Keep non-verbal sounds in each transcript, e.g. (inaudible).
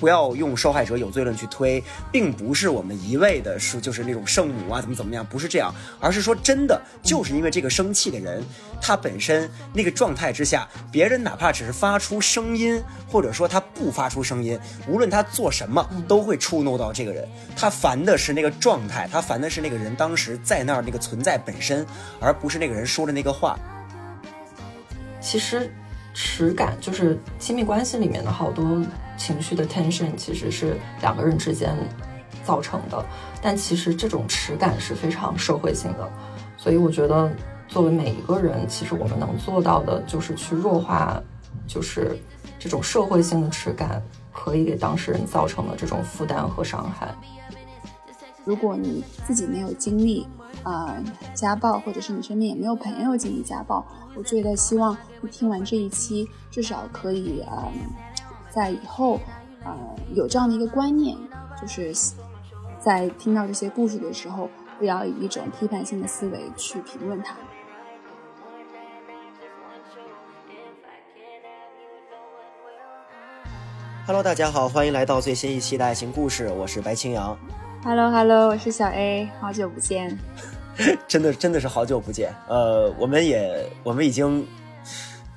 不要用受害者有罪论去推，并不是我们一味的说就是那种圣母啊怎么怎么样，不是这样，而是说真的就是因为这个生气的人，他本身那个状态之下，别人哪怕只是发出声音，或者说他不发出声音，无论他做什么，都会触怒到这个人。他烦的是那个状态，他烦的是那个人当时在那儿那个存在本身，而不是那个人说的那个话。其实。耻感就是亲密关系里面的好多情绪的 tension，其实是两个人之间造成的。但其实这种耻感是非常社会性的，所以我觉得作为每一个人，其实我们能做到的就是去弱化，就是这种社会性的耻感可以给当事人造成的这种负担和伤害。如果你自己没有经历，啊，家暴，或者是你身边也没有朋友经历家暴，我觉得希望你听完这一期，至少可以啊，在以后啊有这样的一个观念，就是在听到这些故事的时候，不要以一种批判性的思维去评论它。Hello，大家好，欢迎来到最新一期的爱情故事，我是白青阳。Hello，Hello，我是小 A，好久不见，(laughs) 真的真的是好久不见。呃，我们也我们已经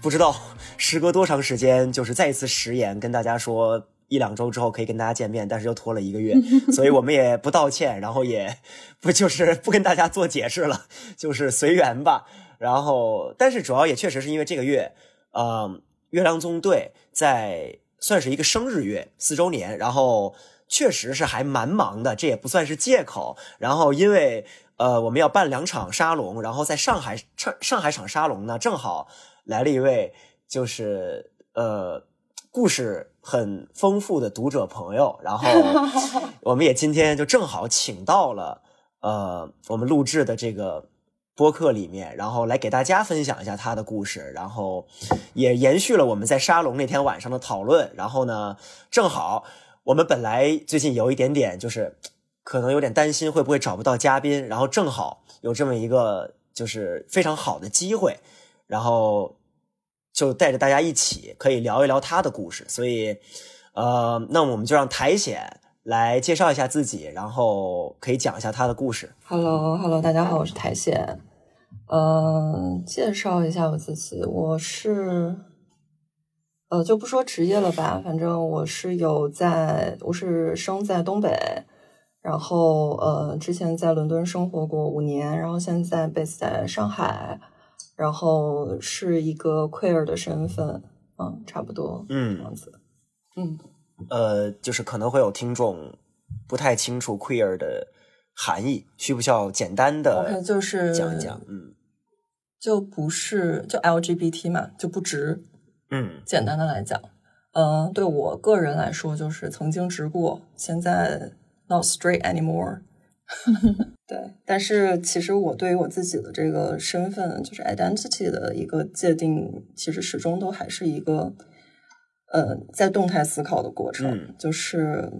不知道时隔多长时间，就是再一次食言，跟大家说一两周之后可以跟大家见面，但是又拖了一个月，(laughs) 所以我们也不道歉，然后也不就是 (laughs) 不跟大家做解释了，就是随缘吧。然后，但是主要也确实是因为这个月，嗯，月亮纵队在算是一个生日月，四周年，然后。确实是还蛮忙的，这也不算是借口。然后因为呃我们要办两场沙龙，然后在上海上上海场沙龙呢，正好来了一位就是呃故事很丰富的读者朋友，然后 (laughs) 我们也今天就正好请到了呃我们录制的这个播客里面，然后来给大家分享一下他的故事，然后也延续了我们在沙龙那天晚上的讨论。然后呢，正好。我们本来最近有一点点，就是可能有点担心会不会找不到嘉宾，然后正好有这么一个就是非常好的机会，然后就带着大家一起可以聊一聊他的故事。所以，呃，那我们就让苔藓来介绍一下自己，然后可以讲一下他的故事。Hello，Hello，大家好，我是苔藓。嗯，介绍一下我自己，我是。呃，就不说职业了吧，反正我是有在，我是生在东北，然后呃，之前在伦敦生活过五年，然后现在 base 在上海，然后是一个 queer 的身份，嗯，差不多，嗯，这样子，嗯，呃，就是可能会有听众不太清楚 queer 的含义，需不需要简单的就是讲一讲？嗯，就不是就 LGBT 嘛，就不直。嗯，简单的来讲，嗯，对我个人来说，就是曾经直过，现在 not straight anymore。(laughs) 对，但是其实我对于我自己的这个身份，就是 identity 的一个界定，其实始终都还是一个，呃，在动态思考的过程。就是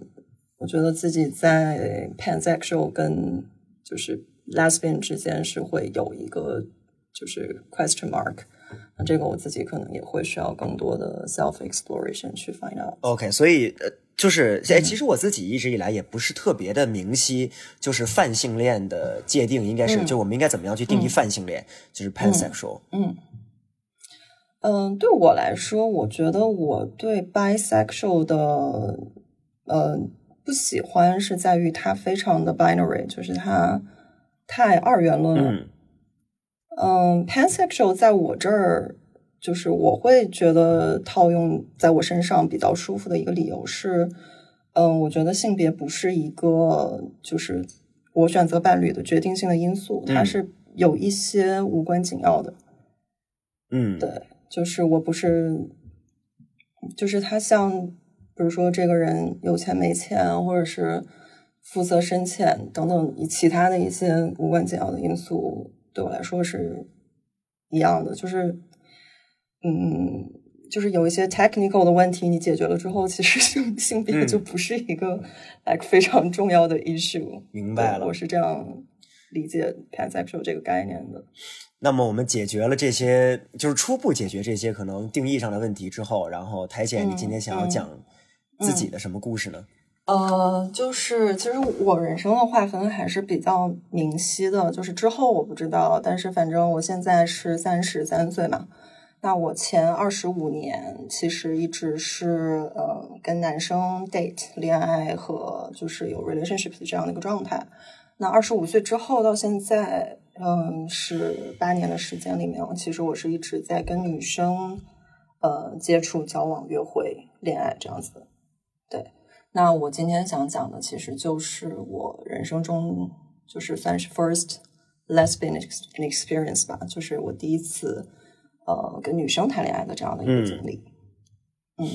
我觉得自己在 pansexual 跟就是 lesbian 之间是会有一个就是 question mark。那这个我自己可能也会需要更多的 self exploration 去 find out。OK，所以呃，就是哎，其实我自己一直以来也不是特别的明晰，就是泛性恋的界定应该是，就我们应该怎么样去定义泛性恋，就是 pansexual。嗯嗯，对我来说，我觉得我对 bisexual 的呃不喜欢是在于它非常的 binary，就是它太二元论了。嗯，pansexual 在我这儿，就是我会觉得套用在我身上比较舒服的一个理由是，嗯，我觉得性别不是一个就是我选择伴侣的决定性的因素，它是有一些无关紧要的。嗯，对，就是我不是，就是他像，比如说这个人有钱没钱，或者是肤色深浅等等，以其他的一些无关紧要的因素。对我来说是一样的，就是，嗯，就是有一些 technical 的问题，你解决了之后，其实性性别就不是一个 like 非常重要的 issue。明白了，我是这样理解 pansexual 这个概念的。那么我们解决了这些，就是初步解决这些可能定义上的问题之后，然后苔藓，你今天想要讲自己的什么故事呢？呃，就是其实我人生的划分还是比较明晰的，就是之后我不知道，但是反正我现在是三十三岁嘛。那我前二十五年其实一直是呃跟男生 date 恋爱和就是有 relationship 的这样的一个状态。那二十五岁之后到现在，嗯，是八年的时间里面，其实我是一直在跟女生呃接触、交往、约会、恋爱这样子。对，那我今天想讲的其实就是我人生中就是算是 first lesbian experience 吧，就是我第一次。呃，跟女生谈恋爱的这样的一个经历，嗯，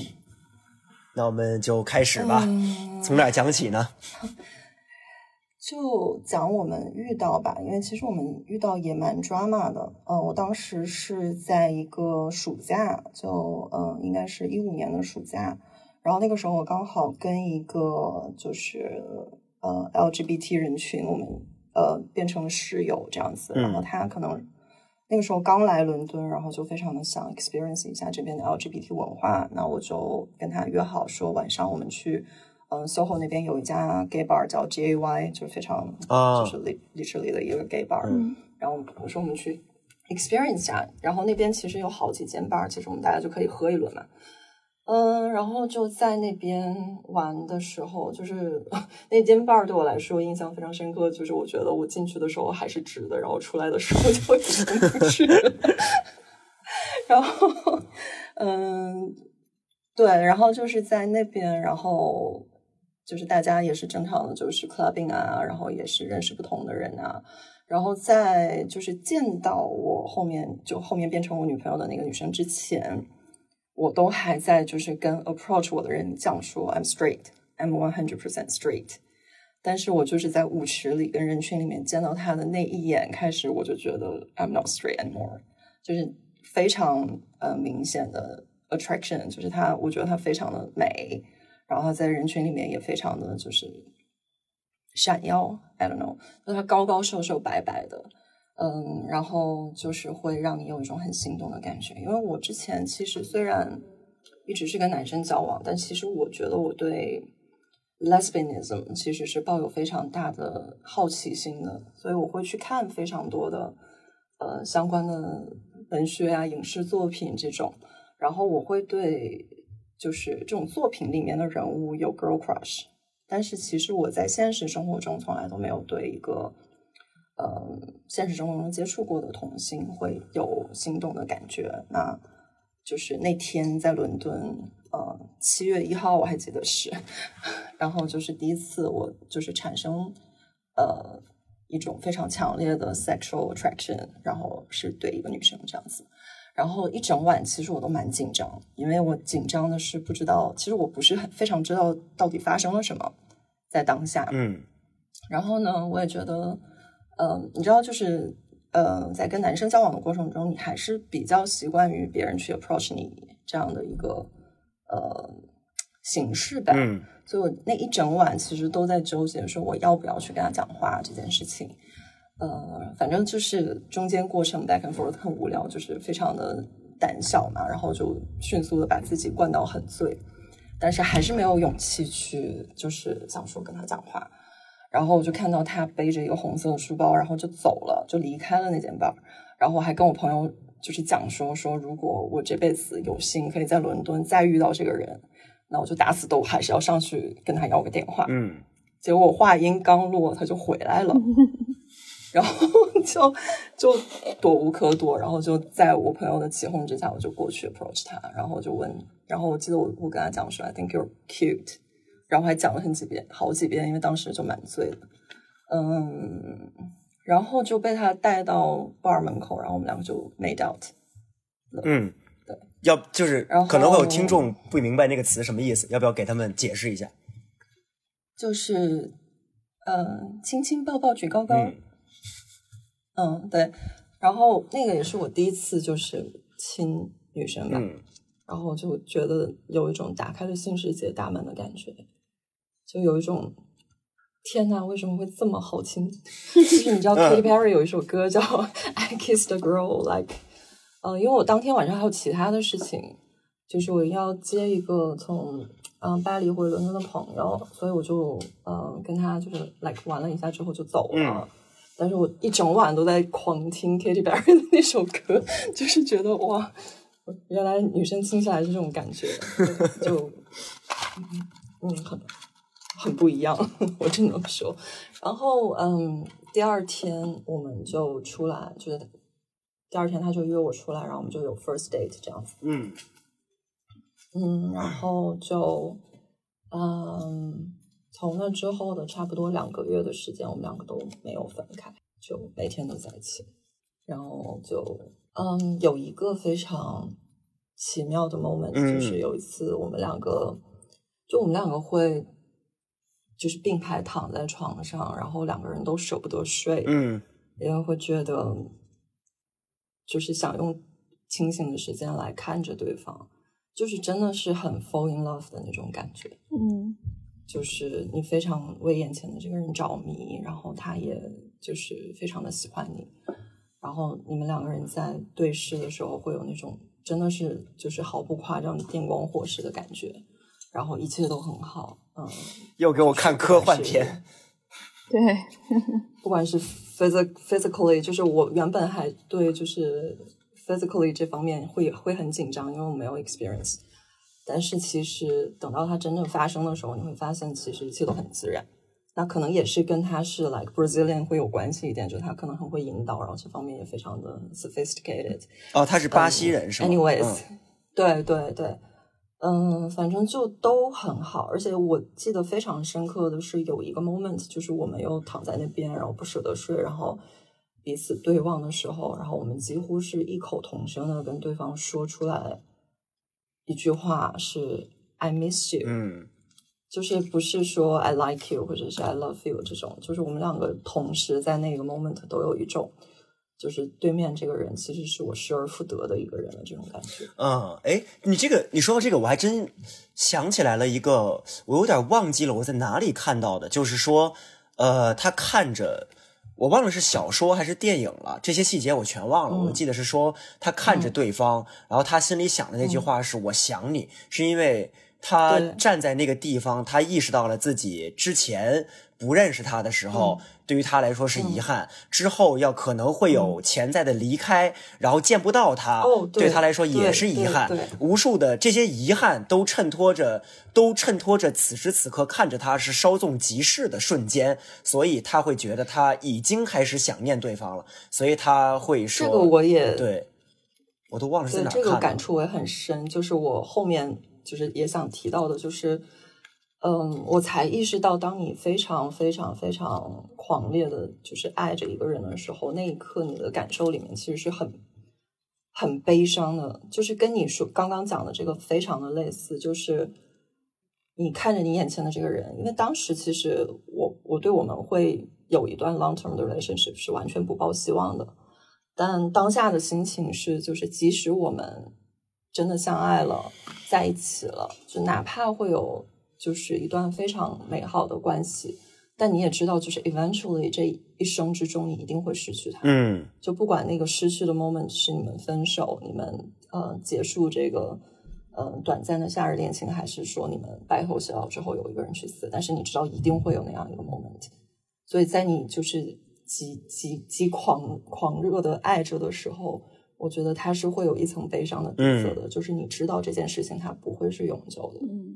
那我们就开始吧，(laughs) 从哪讲起呢？(laughs) 就讲我们遇到吧，因为其实我们遇到也蛮 drama 的。嗯，我当时是在一个暑假，就嗯，应该是一五年的暑假，然后那个时候我刚好跟一个就是呃 LGBT 人群，我们呃变成了室友这样子，然后他可能。那个时候刚来伦敦，然后就非常的想 experience 一下这边的 LGBT 文化。那我就跟他约好说，晚上我们去，嗯，SOHO 那边有一家 gay bar 叫 GAY，就是非常就是 literally 的一个 gay bar。然后我说我们去 experience 一下，然后那边其实有好几间 bar，其实我们大家就可以喝一轮嘛。嗯，然后就在那边玩的时候，就是 (laughs) 那间 bar 对我来说印象非常深刻。就是我觉得我进去的时候还是直的，然后出来的时候就直不去。(laughs) 然后，嗯，对，然后就是在那边，然后就是大家也是正常的，就是 clubbing 啊，然后也是认识不同的人啊。然后在就是见到我后面就后面变成我女朋友的那个女生之前。我都还在就是跟 approach 我的人讲说 I'm straight, I'm one hundred percent straight，但是我就是在舞池里跟人群里面见到他的那一眼开始，我就觉得 I'm not straight anymore，就是非常呃明显的 attraction，就是他，我觉得他非常的美，然后他在人群里面也非常的就是闪耀，I don't know，就他高高瘦瘦白白的。嗯，然后就是会让你有一种很心动的感觉，因为我之前其实虽然一直是跟男生交往，但其实我觉得我对 lesbianism 其实是抱有非常大的好奇心的，所以我会去看非常多的呃相关的文学啊、影视作品这种，然后我会对就是这种作品里面的人物有 girl crush，但是其实我在现实生活中从来都没有对一个。呃，现实生活中接触过的同性会有心动的感觉。那就是那天在伦敦，呃，七月一号我还记得是，(laughs) 然后就是第一次我就是产生呃一种非常强烈的 sexual attraction，然后是对一个女生这样子。然后一整晚其实我都蛮紧张，因为我紧张的是不知道，其实我不是很非常知道到底发生了什么在当下。嗯，然后呢，我也觉得。嗯，你知道，就是呃，在跟男生交往的过程中，你还是比较习惯于别人去 approach 你这样的一个呃形式吧。嗯，所以我那一整晚其实都在纠结，说我要不要去跟他讲话这件事情。呃，反正就是中间过程 back and forth 很无聊，就是非常的胆小嘛，然后就迅速的把自己灌到很醉，但是还是没有勇气去，就是想说跟他讲话。然后我就看到他背着一个红色的书包，然后就走了，就离开了那间 bar。然后我还跟我朋友就是讲说说，如果我这辈子有幸可以在伦敦再遇到这个人，那我就打死都还是要上去跟他要个电话。嗯，结果话音刚落，他就回来了，(laughs) 然后就就躲无可躲，然后就在我朋友的起哄之下，我就过去 approach 他，然后就问，然后我记得我我跟他讲说，I think you're cute。然后还讲了很几遍，好几遍，因为当时就蛮醉的，嗯，然后就被他带到 bar 门口，然后我们两个就 made out。嗯，对，要就是可能会有听众不明白那个词什么意思，要不要给他们解释一下？就是，嗯，亲亲抱抱举高高，嗯，对，然后那个也是我第一次就是亲女生嘛，然后就觉得有一种打开了新世界大门的感觉。就有一种天呐，为什么会这么好听？(laughs) 就是你知道，Katy Perry 有一首歌叫《I Kissed a Girl》，like，嗯，因为我当天晚上还有其他的事情，就是我要接一个从嗯巴黎或者伦敦的朋友，所以我就嗯跟他就是 like 玩了一下之后就走了。但是我一整晚都在狂听 Katy Perry 的那首歌，就是觉得哇，原来女生听起来是这种感觉，就嗯很很不一样，我只能说。然后嗯，第二天我们就出来，就是第二天他就约我出来，然后我们就有 first date 这样子。嗯嗯，然后就嗯。从那之后的差不多两个月的时间，我们两个都没有分开，就每天都在一起。然后就嗯，有一个非常奇妙的 moment，就是有一次我们两个，就我们两个会就是并排躺在床上，然后两个人都舍不得睡，嗯，因为会觉得就是想用清醒的时间来看着对方，就是真的是很 fall in love 的那种感觉，嗯。就是你非常为眼前的这个人着迷，然后他也就是非常的喜欢你，然后你们两个人在对视的时候会有那种真的是就是毫不夸张的电光火石的感觉，然后一切都很好，嗯。又给我看科幻片。对，(laughs) 不管是 physic physically，就是我原本还对就是 physically 这方面会会很紧张，因为我没有 experience。但是其实等到它真正发生的时候，你会发现其实一切都很自然。那可能也是跟他是 like Brazilian 会有关系一点，就是他可能很会引导，然后这方面也非常的 sophisticated。哦，他是巴西人是吗？Anyways，对对对，嗯，反正就都很好。而且我记得非常深刻的是有一个 moment，就是我们又躺在那边，然后不舍得睡，然后彼此对望的时候，然后我们几乎是异口同声的跟对方说出来。一句话是 "I miss you"，嗯，就是不是说 "I like you" 或者是 "I love you" 这种，就是我们两个同时在那个 moment 都有一种，就是对面这个人其实是我失而复得的一个人的这种感觉。嗯，哎，你这个你说到这个，我还真想起来了一个，我有点忘记了我在哪里看到的，就是说，呃，他看着。我忘了是小说还是电影了，这些细节我全忘了。我记得是说他看着对方，然后他心里想的那句话是“我想你”，是因为他站在那个地方，他意识到了自己之前。不认识他的时候，对于他来说是遗憾；之后要可能会有潜在的离开，然后见不到他，对他来说也是遗憾。无数的这些遗憾都衬托着，都衬托着此时此刻看着他是稍纵即逝的瞬间，所以他会觉得他已经开始想念对方了，所以他会说：“这个我也对，我都忘了在哪看这个感触我也很深，就是我后面就是也想提到的，就是。嗯，我才意识到，当你非常非常非常狂烈的，就是爱着一个人的时候，那一刻你的感受里面其实是很很悲伤的，就是跟你说刚刚讲的这个非常的类似，就是你看着你眼前的这个人，因为当时其实我我对我们会有一段 long term 的 relationship 是完全不抱希望的，但当下的心情是，就是即使我们真的相爱了，在一起了，就哪怕会有。就是一段非常美好的关系，但你也知道，就是 eventually 这一生之中，你一定会失去他。嗯，就不管那个失去的 moment 是你们分手，你们呃结束这个呃短暂的夏日恋情，还是说你们白头偕老之后有一个人去死，但是你知道一定会有那样一个 moment。所以在你就是极极极狂狂热的爱着的时候，我觉得他是会有一层悲伤的底色的，就是你知道这件事情它不会是永久的。嗯。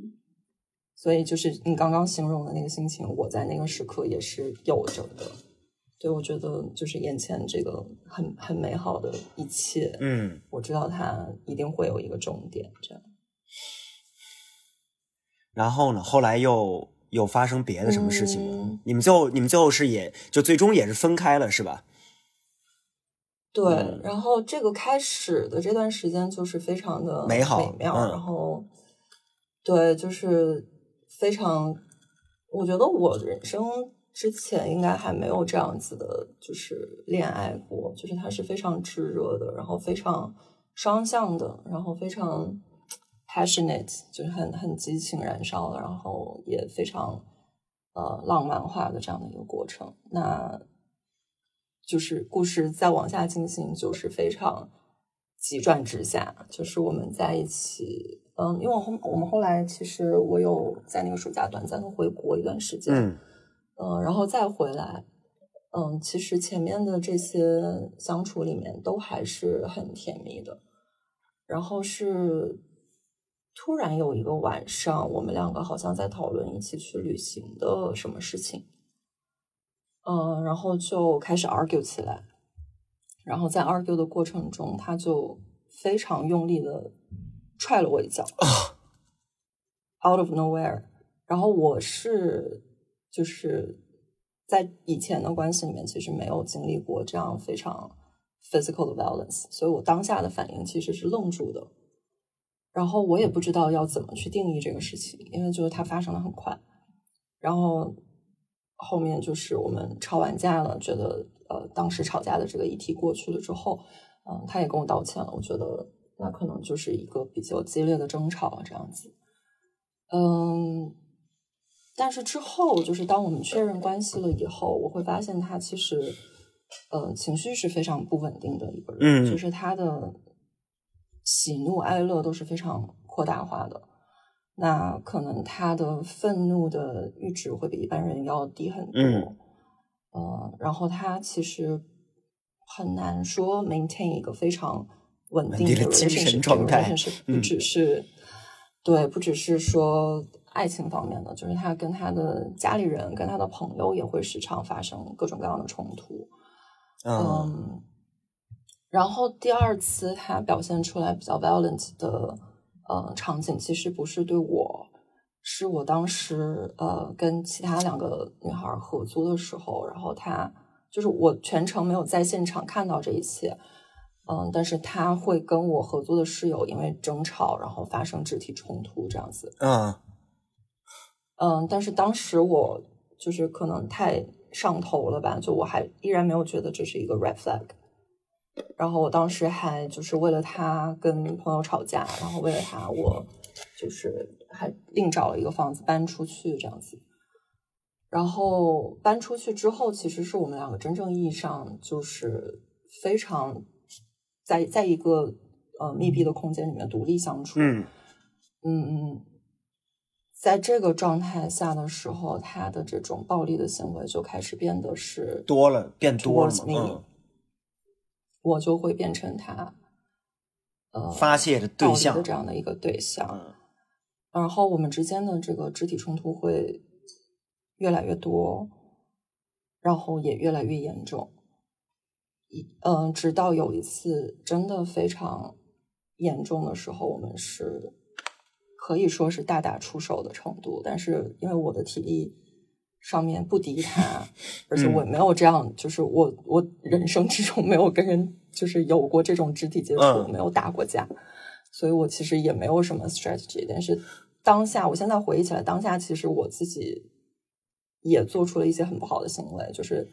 所以就是你刚刚形容的那个心情，我在那个时刻也是有着的。对，我觉得就是眼前这个很很美好的一切，嗯，我知道它一定会有一个终点，这样。然后呢？后来又有发生别的什么事情吗？你们最后你们最后是也就最终也是分开了，是吧？对。然后这个开始的这段时间就是非常的美好美妙，然后对，就是。非常，我觉得我人生之前应该还没有这样子的，就是恋爱过，就是它是非常炙热的，然后非常双向的，然后非常 passionate，就是很很激情燃烧的，然后也非常呃浪漫化的这样的一个过程。那就是故事再往下进行，就是非常急转直下，就是我们在一起，嗯，因为我后我们后来其实我有在那个暑假短暂的回国一段时间，嗯嗯，然后再回来，嗯，其实前面的这些相处里面都还是很甜蜜的，然后是突然有一个晚上，我们两个好像在讨论一起去旅行的什么事情，嗯，然后就开始 argue 起来，然后在 argue 的过程中，他就非常用力的踹了我一脚，out of nowhere。然后我是就是在以前的关系里面，其实没有经历过这样非常 physical 的 violence，所以我当下的反应其实是愣住的。然后我也不知道要怎么去定义这个事情，因为就是它发生的很快。然后后面就是我们吵完架了，觉得呃当时吵架的这个议题过去了之后，嗯、他也跟我道歉了。我觉得那可能就是一个比较激烈的争吵这样子。嗯，但是之后就是当我们确认关系了以后，我会发现他其实呃情绪是非常不稳定的一个人，嗯就是他的喜怒哀乐都是非常扩大化的。那可能他的愤怒的阈值会比一般人要低很多，嗯呃，然后他其实很难说 maintain 一个非常稳定的精神 relationship，状态嗯不只是、对，不只是说爱情方面的，就是他跟他的家里人、跟他的朋友也会时常发生各种各样的冲突，嗯。嗯，然后第二次他表现出来比较 violent 的呃场景，其实不是对我，是我当时呃跟其他两个女孩合租的时候，然后他就是我全程没有在现场看到这一切，嗯，但是他会跟我合租的室友因为争吵，然后发生肢体冲突这样子，嗯嗯，但是当时我就是可能太上头了吧，就我还依然没有觉得这是一个 red flag。然后我当时还就是为了他跟朋友吵架，然后为了他我就是还另找了一个房子搬出去这样子。然后搬出去之后，其实是我们两个真正意义上就是非常在在一个呃密闭的空间里面独立相处。嗯嗯嗯，在这个状态下的时候，他的这种暴力的行为就开始变得是多了变多了我就会变成他呃发泄的对象的这样的一个对象。嗯然后我们之间的这个肢体冲突会越来越多，然后也越来越严重。一嗯、直到有一次真的非常严重的时候，我们是可以说是大打出手的程度。但是因为我的体力上面不敌他，而且我也没有这样，就是我我人生之中没有跟人就是有过这种肢体接触，嗯没有打过架。所以我其实也没有什么 strategy，但是当下，我现在回忆起来，当下其实我自己也做出了一些很不好的行为，就是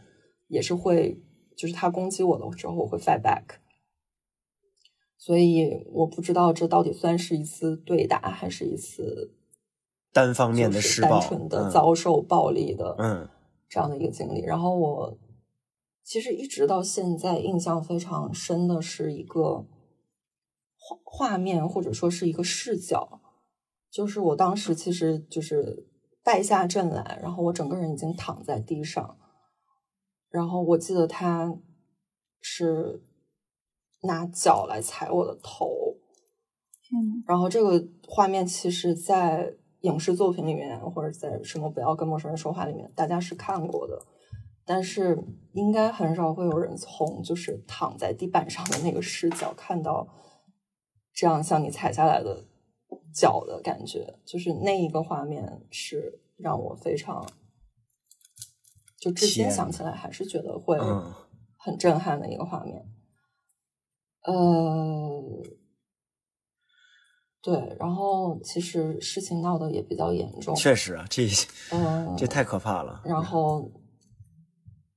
也是会，就是他攻击我的时候，我会 fight back。所以我不知道这到底算是一次对打，还是一次单方面的就是施暴，单纯的嗯遭受暴力的嗯这样的一个经历。然后我其实一直到现在印象非常深的是一个画画面，或者说是一个视角，就是我当时其实就是败下阵来，然后我整个人已经躺在地上，然后我记得他是拿脚来踩我的头，天呐，然后这个画面其实，在影视作品里面，或者在什么“不要跟陌生人说话”里面，大家是看过的，但是应该很少会有人从就是躺在地板上的那个视角看到这样像你踩下来的脚的感觉，就是那一个画面是让我非常，就至今想起来还是觉得会嗯很震撼的一个画面。呃，对，然后其实事情闹得也比较严重，确实啊，这嗯，(laughs) 这太可怕了。然后，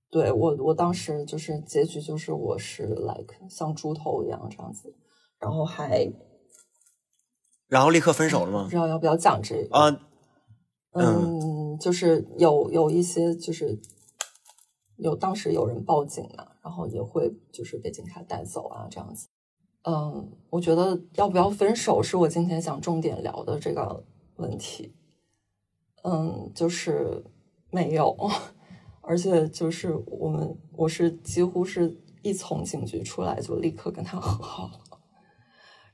对我我当时就是结局就是我是 like 像猪头一样这样子，然后还然后立刻分手了吗不知？道要不要讲这个，啊，嗯，就是有有一些就是有当时有人报警啊，然后也会就是被警察带走啊这样子。嗯，我觉得要不要分手是我今天想重点聊的这个问题。嗯，就是没有，(laughs) 而且就是我们，我是几乎是一从警局出来就立刻跟他和好了。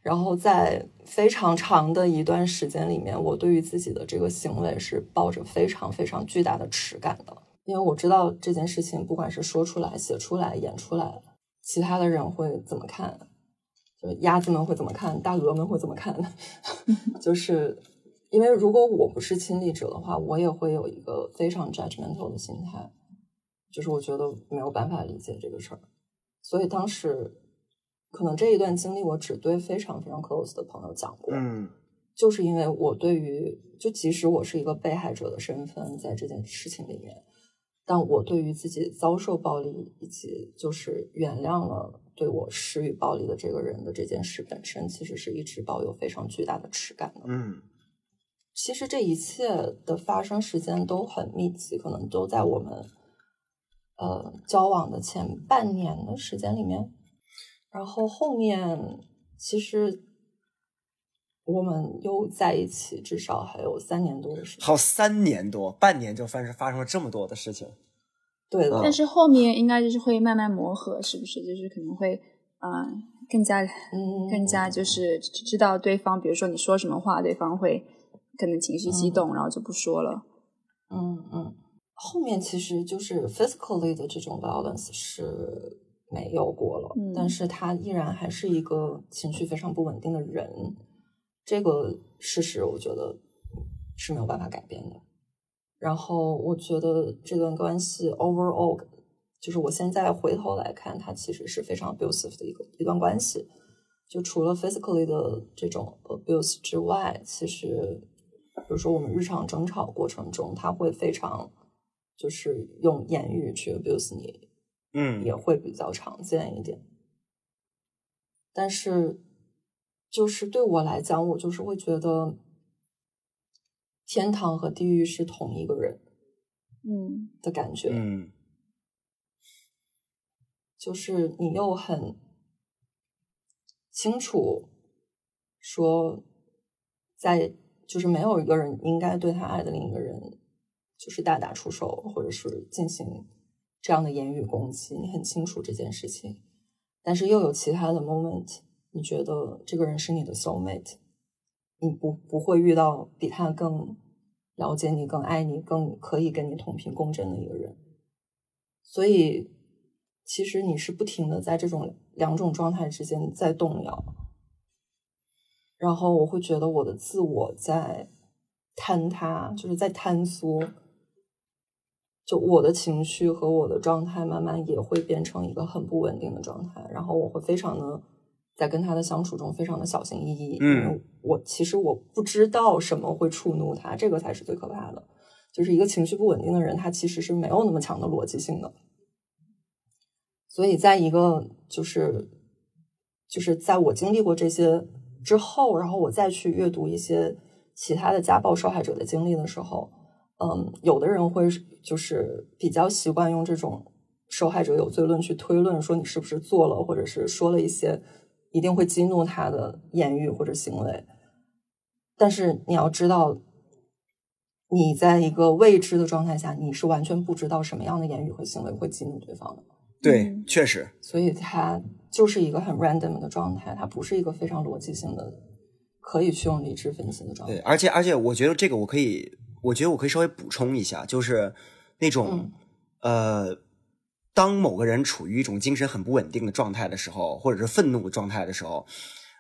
然后在非常长的一段时间里面，我对于自己的这个行为是抱着非常非常巨大的耻感的，因为我知道这件事情不管是说出来、写出来、演出来，其他的人会怎么看，就鸭子们会怎么看，大鹅们会怎么看，(laughs) 就是因为如果我不是亲历者的话，我也会有一个非常 judgmental 的心态，就是我觉得没有办法理解这个事儿，所以当时。可能这一段经历，我只对非常非常 close 的朋友讲过。嗯，就是因为我对于，就即使我是一个被害者的身份，在这件事情里面，但我对于自己遭受暴力以及就是原谅了对我施予暴力的这个人的这件事本身，其实是一直抱有非常巨大的耻感的。嗯，其实这一切的发生时间都很密集，可能都在我们呃交往的前半年的时间里面。然后后面其实我们又在一起，至少还有三年多的时间。好，三年多，半年就发生发生了这么多的事情。对的，但是后面应该就是会慢慢磨合，是不是？就是可能会啊，更加嗯，更加就是知道对方，比如说你说什么话，对方会可能情绪激动，然后就不说了。嗯嗯，后面其实就是 physically 的这种 violence 是。没有过了，但是他依然还是一个情绪非常不稳定的人，这个事实我觉得是没有办法改变的。然后我觉得这段关系 overall，就是我现在回头来看，它其实是非常 abusive 的一个一段关系。就除了 physically 的这种 abuse 之外，其实比如说我们日常争吵过程中，他会非常就是用言语去 abuse 你。嗯，也会比较常见一点，但是就是对我来讲，我就是会觉得天堂和地狱是同一个人，嗯的感觉，嗯，就是你又很清楚说，在就是没有一个人应该对他爱的另一个人就是大打出手，或者是进行。这样的言语攻击，你很清楚这件事情，但是又有其他的 moment，你觉得这个人是你的 soul mate，你不不会遇到比他更了解你、更爱你、更可以跟你同频共振的一个人，所以其实你是不停的在这种两种状态之间在动摇，然后我会觉得我的自我在坍塌，就是在坍缩。就我的情绪和我的状态，慢慢也会变成一个很不稳定的状态。然后我会非常的在跟他的相处中，非常的小心翼翼。嗯，我其实我不知道什么会触怒他，这个才是最可怕的。就是一个情绪不稳定的人，他其实是没有那么强的逻辑性的。所以，在一个就是就是在我经历过这些之后，然后我再去阅读一些其他的家暴受害者的经历的时候。嗯，有的人会就是比较习惯用这种受害者有罪论去推论，说你是不是做了，或者是说了一些一定会激怒他的言语或者行为。但是你要知道，你在一个未知的状态下，你是完全不知道什么样的言语和行为会激怒对方的。对，确实。所以它就是一个很 random 的状态，它不是一个非常逻辑性的，可以去用理智分析的状态。对，而且而且，我觉得这个我可以。我觉得我可以稍微补充一下，就是那种呃，当某个人处于一种精神很不稳定的状态的时候，或者是愤怒的状态的时候，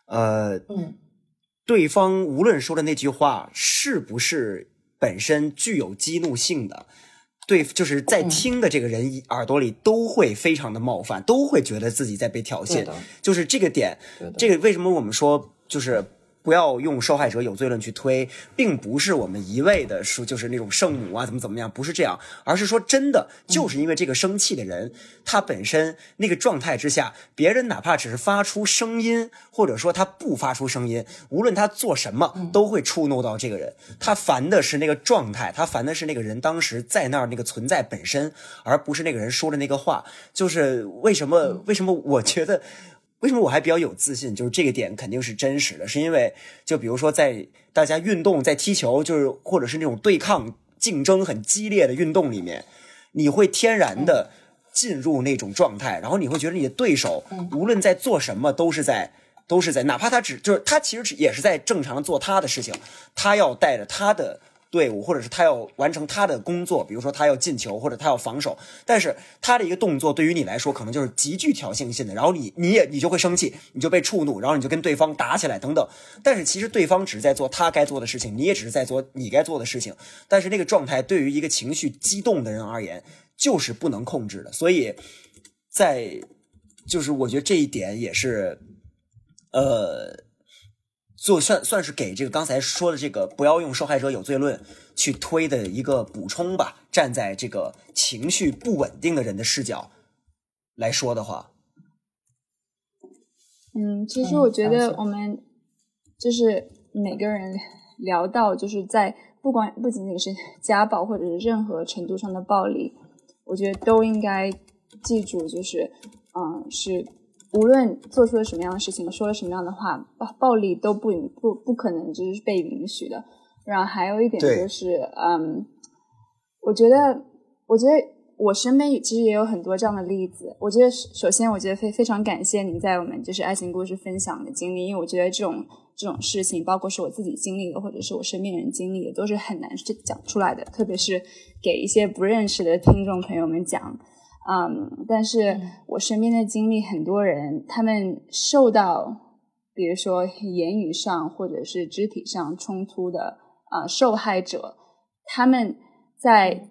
呃，嗯，对方无论说的那句话是不是本身具有激怒性的，对，就是在听的这个人耳朵里都会非常的冒犯，都会觉得自己在被挑衅，就是这个点，这个为什么我们说就是。不要用受害者有罪论去推，并不是我们一味的说就是那种圣母啊怎么怎么样，不是这样，而是说真的就是因为这个生气的人，他本身那个状态之下，别人哪怕只是发出声音，或者说他不发出声音，无论他做什么，都会触怒到这个人。他烦的是那个状态，他烦的是那个人当时在那儿那个存在本身，而不是那个人说的那个话。就是为什么？为什么我觉得？为什么我还比较有自信？就是这个点肯定是真实的，是因为就比如说在大家运动、在踢球，就是或者是那种对抗、竞争很激烈的运动里面，你会天然的进入那种状态，然后你会觉得你的对手无论在做什么，都是在都是在，哪怕他只就是他其实也是在正常做他的事情，他要带着他的。队伍，或者是他要完成他的工作，比如说他要进球，或者他要防守，但是他的一个动作对于你来说可能就是极具挑衅性的，然后你你也你就会生气，你就被触怒，然后你就跟对方打起来等等。但是其实对方只是在做他该做的事情，你也只是在做你该做的事情。但是那个状态对于一个情绪激动的人而言，就是不能控制的。所以在就是我觉得这一点也是，呃。就算算是给这个刚才说的这个不要用受害者有罪论去推的一个补充吧。站在这个情绪不稳定的人的视角来说的话，嗯，其实我觉得我们就是每个人聊到，就是在不管不仅仅是家暴或者是任何程度上的暴力，我觉得都应该记住，就是嗯是。无论做出了什么样的事情，说了什么样的话，暴暴力都不不不可能就是被允许的。然后还有一点就是，嗯，我觉得，我觉得我身边其实也有很多这样的例子。我觉得首先，我觉得非非常感谢您在我们就是爱情故事分享的经历，因为我觉得这种这种事情，包括是我自己经历的，或者是我身边人经历的，都是很难去讲出来的，特别是给一些不认识的听众朋友们讲。嗯，但是我身边的经历，很多人他们受到，比如说言语上或者是肢体上冲突的啊，受害者，他们在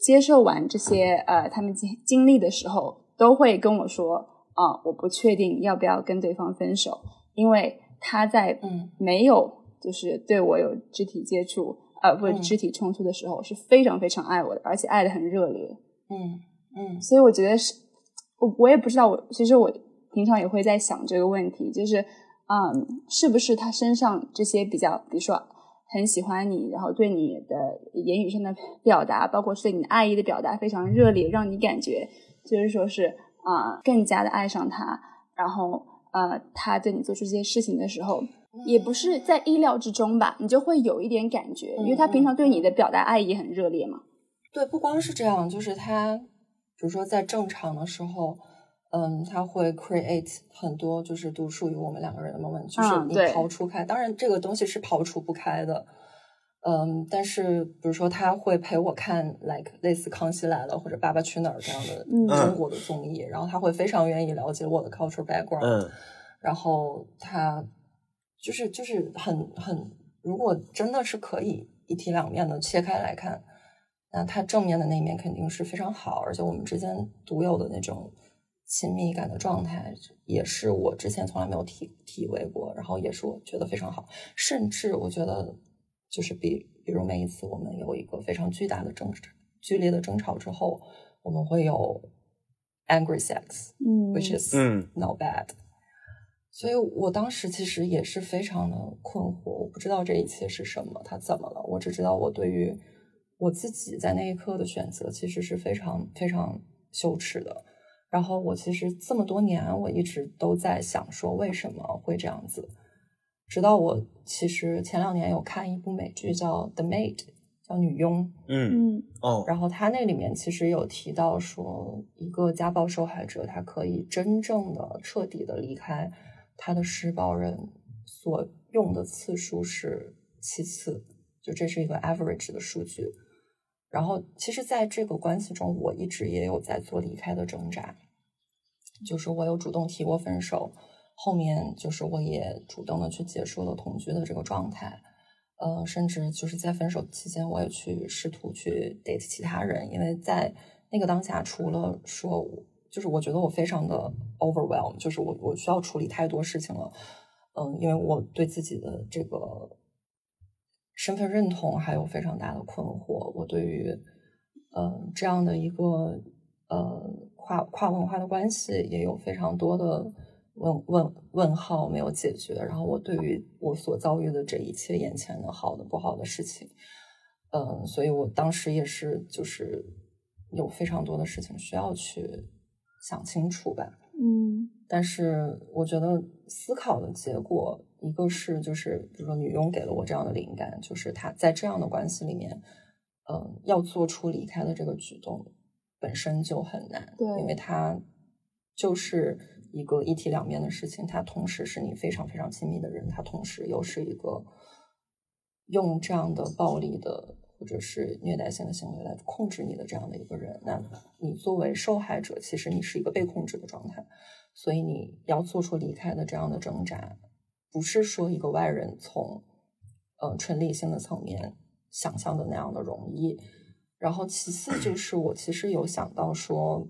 接受完这些呃他们经经历的时候，都会跟我说啊，我不确定要不要跟对方分手，因为他在没有就是对我有肢体接触呃不肢体冲突的时候，是非常非常爱我的，而且爱的很热烈，嗯。嗯，所以我觉得是，我我也不知道，我其实我平常也会在想这个问题，就是，嗯，是不是他身上这些比较，比如说很喜欢你，然后对你的言语上的表达，包括对你的爱意的表达非常热烈，让你感觉就是说是啊，更加的爱上他，然后呃，他对你做出这些事情的时候，也不是在意料之中吧，你就会有一点感觉，因为他平常对你的表达爱意很热烈嘛。对，不光是这样，就是他。比如说，在正常的时候，嗯，他会 create 很多就是独属于我们两个人的 moment，就是你刨除开，当然这个东西是刨除不开的，嗯，但是比如说他会陪我看 like 类似《康熙来了》或者《爸爸去哪儿》这样的中国的综艺，然后他会非常愿意了解我的 cultural background，然后他就是就是很很，如果真的是可以一体两面的切开来看。那他正面的那一面肯定是非常好，而且我们之间独有的那种亲密感的状态，也是我之前从来没有体体会过，然后也是我觉得非常好。甚至我觉得，就是比比如每一次我们有一个非常巨大的争剧烈的争吵之后，我们会有 angry sex，嗯，which is not bad。所以我当时其实也是非常的困惑，我不知道这一切是什么，他怎么了？我只知道我对于。我自己在那一刻的选择其实是非常非常羞耻的。然后我其实这么多年，我一直都在想说为什么会这样子。直到我其实前两年有看一部美剧叫《The Maid》，叫女佣。嗯哦。然后他那里面其实有提到说，一个家暴受害者他可以真正的彻底的离开他的施暴人所用的次数是七次，就这是一个 average 的数据。然后，其实，在这个关系中，我一直也有在做离开的挣扎，就是我有主动提过分手，后面就是我也主动的去结束了同居的这个状态，呃，甚至就是在分手期间，我也去试图去 date 其他人，因为在那个当下，除了说，就是我觉得我非常的 overwhelm，就是我我需要处理太多事情了，嗯，因为我对自己的这个。身份认同还有非常大的困惑，我对于，呃，这样的一个呃跨跨文化的关系也有非常多的问问问号没有解决。然后我对于我所遭遇的这一切眼前的好的不好的事情，嗯，所以我当时也是就是有非常多的事情需要去想清楚吧。嗯但是我觉得思考的结果，一个是就是比如说女佣给了我这样的灵感，就是她在这样的关系里面，嗯、要做出离开的这个举动本身就很难，对因为它就是一个一体两面的事情，它同时是你非常非常亲密的人，它同时又是一个用这样的暴力的或者是虐待性的行为来控制你的这样的一个人，那你作为受害者，其实你是一个被控制的状态，所以你要做出离开的这样的挣扎，不是说一个外人从呃纯理性的层面想象的那样的容易。然后其次就是我其实有想到说，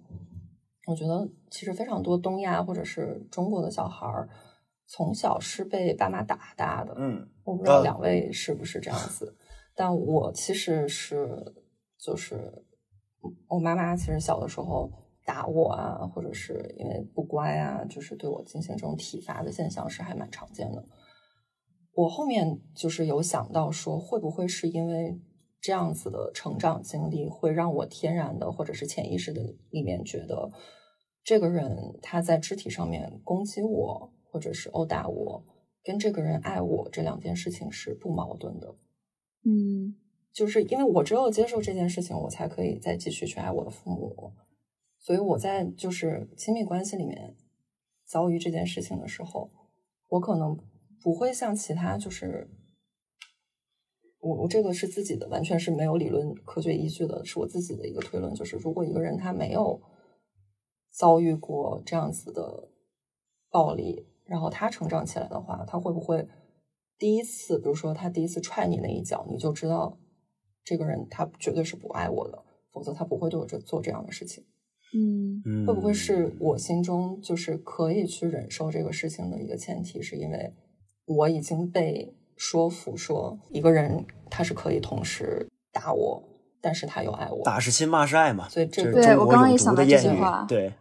我觉得其实非常多东亚或者是中国的小孩儿，从小是被爸妈打大的，嗯我不知道呃两位是不是这样子，(laughs) 但我其实是就是嗯我妈妈其实小的时候打我啊，或者是因为不乖啊，就是对我进行这种体罚的现象是还蛮常见的。我后面就是有想到说，会不会是因为这样子的成长经历，会让我天然的或者是潜意识的里面觉得，这个人他在肢体上面攻击我，或者是殴打我，跟这个人爱我这两件事情是不矛盾的。嗯就是因为我只有接受这件事情，我才可以再继续去爱我的父母。所以我在就是亲密关系里面遭遇这件事情的时候，我可能不会像其他就是我我这个是自己的，完全是没有理论科学依据的，是我自己的一个推论，就是如果一个人他没有遭遇过这样子的暴力，然后他成长起来的话，他会不会第一次，比如说他第一次踹你那一脚，你就知道这个人他绝对是不爱我的，否则他不会对我这做这样的事情。嗯嗯，会不会是我心中就是可以去忍受这个事情的一个前提，是因为我已经被说服说一个人他是可以同时打我，但是他又爱我。打是亲，骂是爱嘛？所以这个中国对我刚刚也想到这的谚语句话对，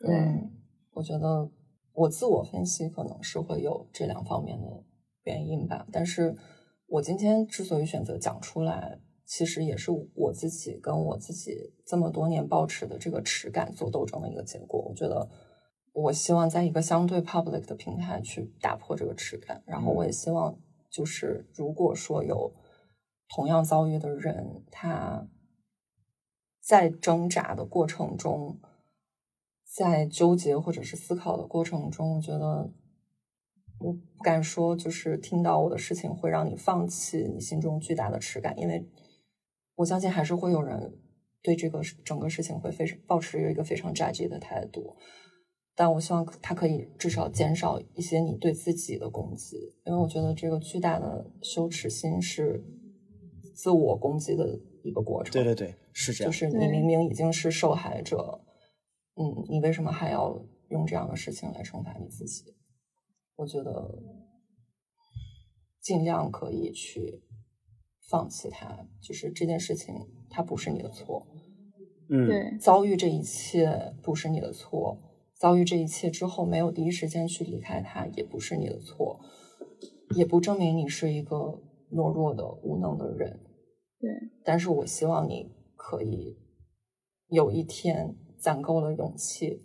对嗯，我觉得我自我分析可能是会有这两方面的原因吧。但是我今天之所以选择讲出来，其实也是我自己跟我自己这么多年保持的这个耻感做斗争的一个结果。我觉得，我希望在一个相对 public 的平台去打破这个耻感，然后我也希望，就是如果说有同样遭遇的人，他在挣扎的过程中，在纠结或者是思考的过程中，我觉得我不敢说，就是听到我的事情会让你放弃你心中巨大的耻感，因为我相信还是会有人对这个事整个事情会非常保持一个非常 judge 的态度。但我希望他可以至少减少一些你对自己的攻击，因为我觉得这个巨大的羞耻心是自我攻击的一个过程。对对对，是这样。就是你明明已经是受害者，嗯，你为什么还要用这样的事情来惩罚你自己？我觉得尽量可以去放弃他，就是这件事情它不是你的错，嗯，对，遭遇这一切不是你的错，遭遇这一切之后没有第一时间去离开他也不是你的错，也不证明你是一个懦弱的无能的人。对，但是我希望你可以有一天攒够了勇气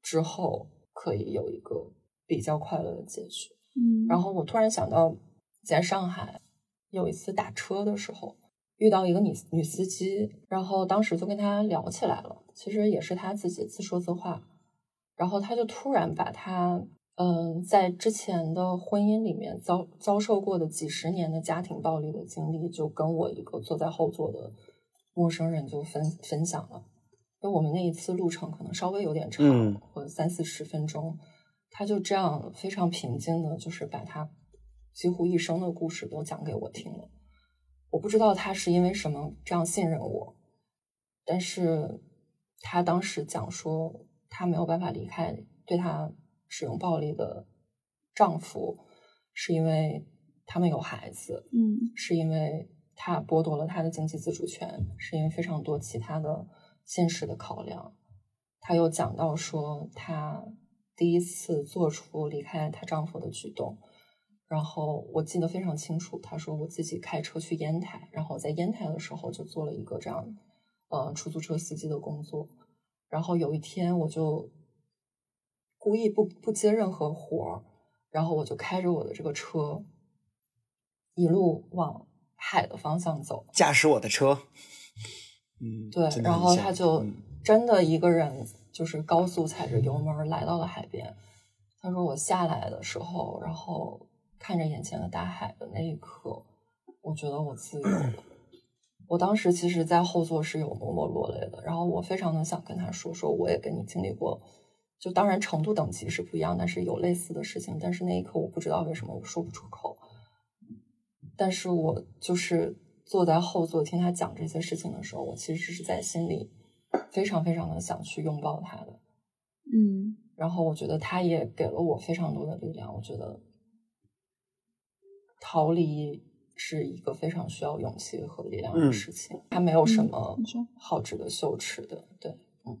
之后，可以有一个比较快乐的结局。嗯，然后我突然想到，在上海有一次打车的时候，遇到一个女女司机，然后当时就跟她聊起来了。其实也是她自己自说自话，然后她就突然把她嗯在之前的婚姻里面遭遭受过的几十年的家庭暴力的经历，就跟我一个坐在后座的陌生人就分分享了。因为我们那一次路程可能稍微有点长，嗯或者三四十分钟，他就这样非常平静的，就是把他几乎一生的故事都讲给我听了。我不知道他是因为什么这样信任我，但是他当时讲说，他没有办法离开对他使用暴力的丈夫，是因为他们有孩子，嗯是因为他剥夺了他的经济自主权，是因为非常多其他的现实的考量。他又讲到说，她第一次做出离开她丈夫的举动，然后我记得非常清楚。他说我自己开车去烟台，然后在烟台的时候就做了一个这样，呃，出租车司机的工作。然后有一天我就故意不不接任何活儿，然后我就开着我的这个车，一路往海的方向走。驾驶我的车，嗯，对，然后他就嗯真的一个人就是高速踩着油门儿来到了海边。他说我下来的时候，然后看着眼前的大海的那一刻，我觉得我自由了。我当时其实，在后座是有默默落泪的，然后我非常的想跟他说，说我也跟你经历过，就当然程度等级是不一样，但是有类似的事情，但是那一刻我不知道为什么我说不出口，但是我就是坐在后座听他讲这些事情的时候，我其实是在心里非常非常的想去拥抱他的，嗯然后我觉得他也给了我非常多的力量。我觉得逃离是一个非常需要勇气和力量的嗯事情，它没有什么好值得羞耻的。对，嗯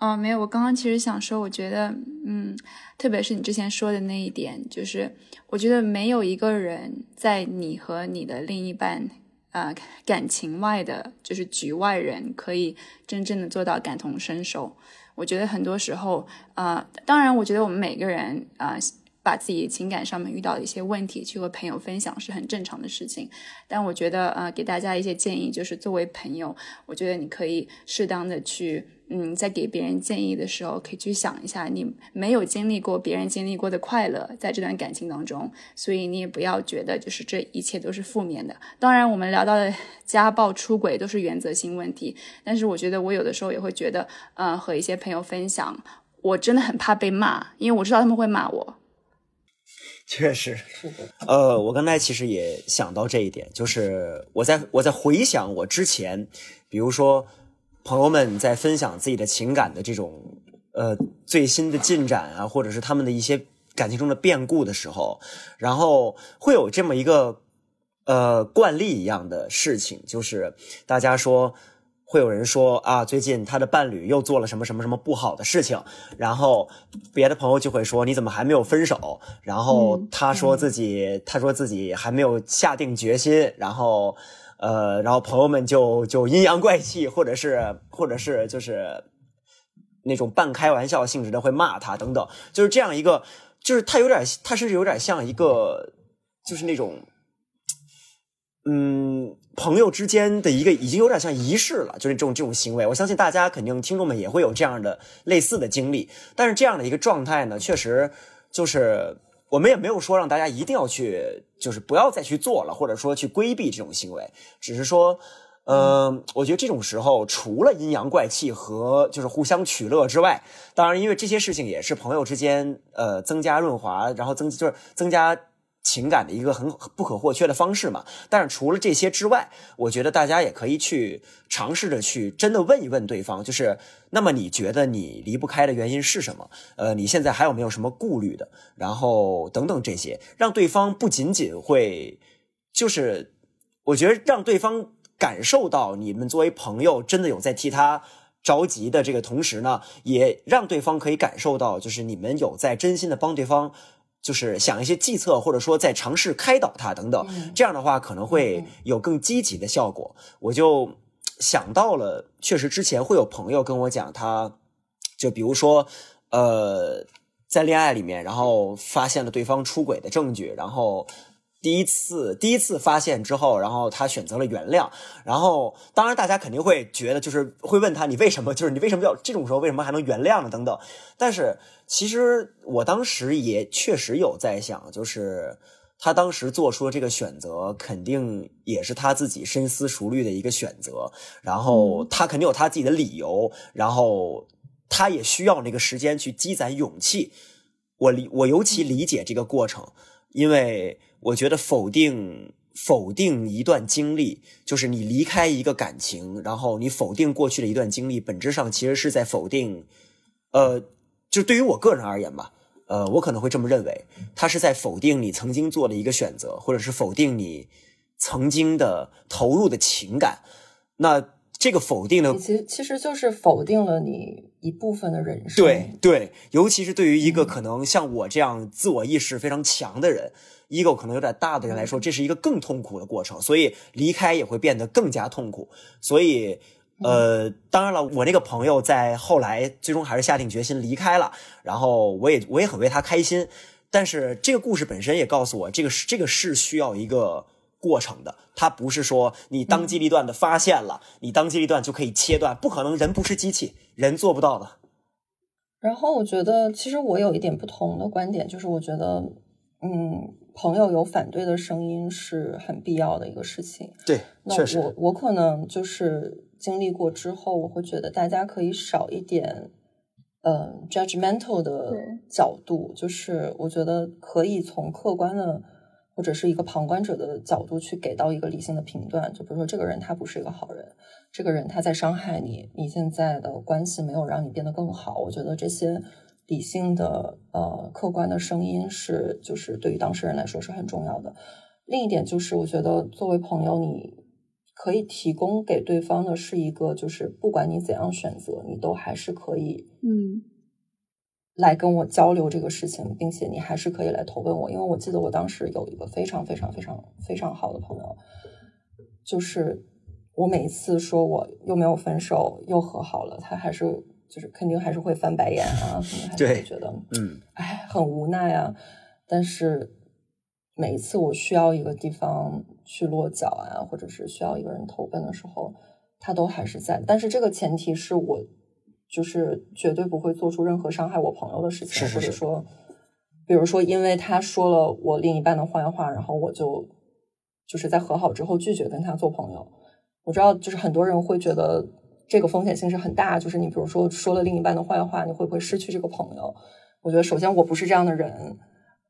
哦，没有，我刚刚其实想说，我觉得，嗯，特别是你之前说的那一点，就是我觉得没有一个人在你和你的另一半，呃，感情外的，就是局外人，可以真正的做到感同身受。我觉得很多时候，呃，当然，我觉得我们每个人，啊、把自己情感上面遇到的一些问题去和朋友分享是很正常的事情。但我觉得，呃，给大家一些建议，就是作为朋友，我觉得你可以适当的去，嗯，在给别人建议的时候，可以去想一下，你没有经历过别人经历过的快乐，在这段感情当中，所以你也不要觉得就是这一切都是负面的。当然，我们聊到的家暴、出轨都是原则性问题，但是我觉得我有的时候也会觉得，呃，和一些朋友分享，我真的很怕被骂，因为我知道他们会骂我。确实，呃，我刚才其实也想到这一点，就是我在我在回想我之前，比如说朋友们在分享自己的情感的这种呃最新的进展啊，或者是他们的一些感情中的变故的时候，然后会有这么一个呃惯例一样的事情，就是大家说。会有人说啊，最近他的伴侣又做了什么什么什么不好的事情，然后别的朋友就会说你怎么还没有分手？然后嗯他说自己、他说自己还没有下定决心，然后呃，然后朋友们就就阴阳怪气，或者是或者是就是那种半开玩笑性质的会骂他等等，就是这样一个，就是他有点，他甚至有点像一个，就是那种。嗯，朋友之间的一个已经有点像仪式了，就是这种这种行为。我相信大家肯定听众们也会有这样的类似的经历，但是这样的一个状态呢，确实就是我们也没有说让大家一定要去，就是不要再去做了，或者说去规避这种行为，只是说。呃，我觉得这种时候，除了阴阳怪气和就是互相取乐之外，当然，因为这些事情也是朋友之间呃增加润滑，然后增就是增加情感的一个很不可或缺的方式嘛。但是除了这些之外，我觉得大家也可以去尝试着去真的问一问对方，就是那么你觉得你离不开的原因是什么？呃，你现在还有没有什么顾虑的？然后等等这些，让对方不仅仅会就是，我觉得让对方。感受到你们作为朋友真的有在替他着急的这个同时呢，也让对方可以感受到，就是你们有在真心的帮对方，就是想一些计策，或者说在尝试开导他等等。嗯这样的话可能会有更积极的效果。我就想到了，确实之前会有朋友跟我讲，他就比如说，呃，在恋爱里面，然后发现了对方出轨的证据，然后。第一次第一次发现之后，然后他选择了原谅，然后当然大家肯定会觉得，就是会问他你为什么，就是你为什么要这种时候为什么还能原谅呢？等等。但是其实我当时也确实有在想，就是他当时做出的这个选择，肯定也是他自己深思熟虑的一个选择，然后他肯定有他自己的理由，然后他也需要那个时间去积攒勇气。我理我尤其理解这个过程，因为。我觉得否定否定一段经历，就是你离开一个感情，然后你否定过去的一段经历，本质上其实是在否定，呃，就对于我个人而言吧，呃，我可能会这么认为，他是在否定你曾经做的一个选择，或者是否定你曾经的投入的情感。那这个否定的，其实其实就是否定了你一部分的人生。对对，尤其是对于一个可能像我这样自我意识非常强的人。Ego 可能有点大的人来说，这是一个更痛苦的过程，所以离开也会变得更加痛苦。所以，呃，当然了，我那个朋友在后来最终还是下定决心离开了，然后我也我也很为他开心。但是这个故事本身也告诉我，这个是这个是需要一个过程的，它不是说你当机立断的发现了，你当机立断就可以切断，不可能，人不是机器，人做不到的。然后我觉得，其实我有一点不同的观点，就是我觉得，嗯，朋友有反对的声音是很必要的一个事情。对，那，我我可能就是经历过之后，我会觉得大家可以少一点，嗯，judgmental 的角度，就是我觉得可以从客观的或者是一个旁观者的角度去给到一个理性的评断。就比如说，这个人他不是一个好人。这个人他在伤害你，你现在的关系没有让你变得更好。我觉得这些理性的、呃客观的声音是，就是对于当事人来说是很重要的。另一点就是，我觉得作为朋友，你可以提供给对方的是一个，就是不管你怎样选择，你都还是可以，嗯，来跟我交流这个事情，并且你还是可以来投奔我。因为我记得我当时有一个非常非常非常非常好的朋友，就是。我每一次说我又没有分手又和好了，他还是就是肯定还是会翻白眼啊，可能还是会觉得嗯，哎，很无奈啊。但是每一次我需要一个地方去落脚啊，或者是需要一个人投奔的时候，他都还是在。但是这个前提是我就是绝对不会做出任何伤害我朋友的事情，或者说，比如说因为他说了我另一半的坏话，然后我就就是在和好之后拒绝跟他做朋友。我知道，就是很多人会觉得这个风险性是很大。就是你比如说说了另一半的坏话，你会不会失去这个朋友？我觉得首先我不是这样的人，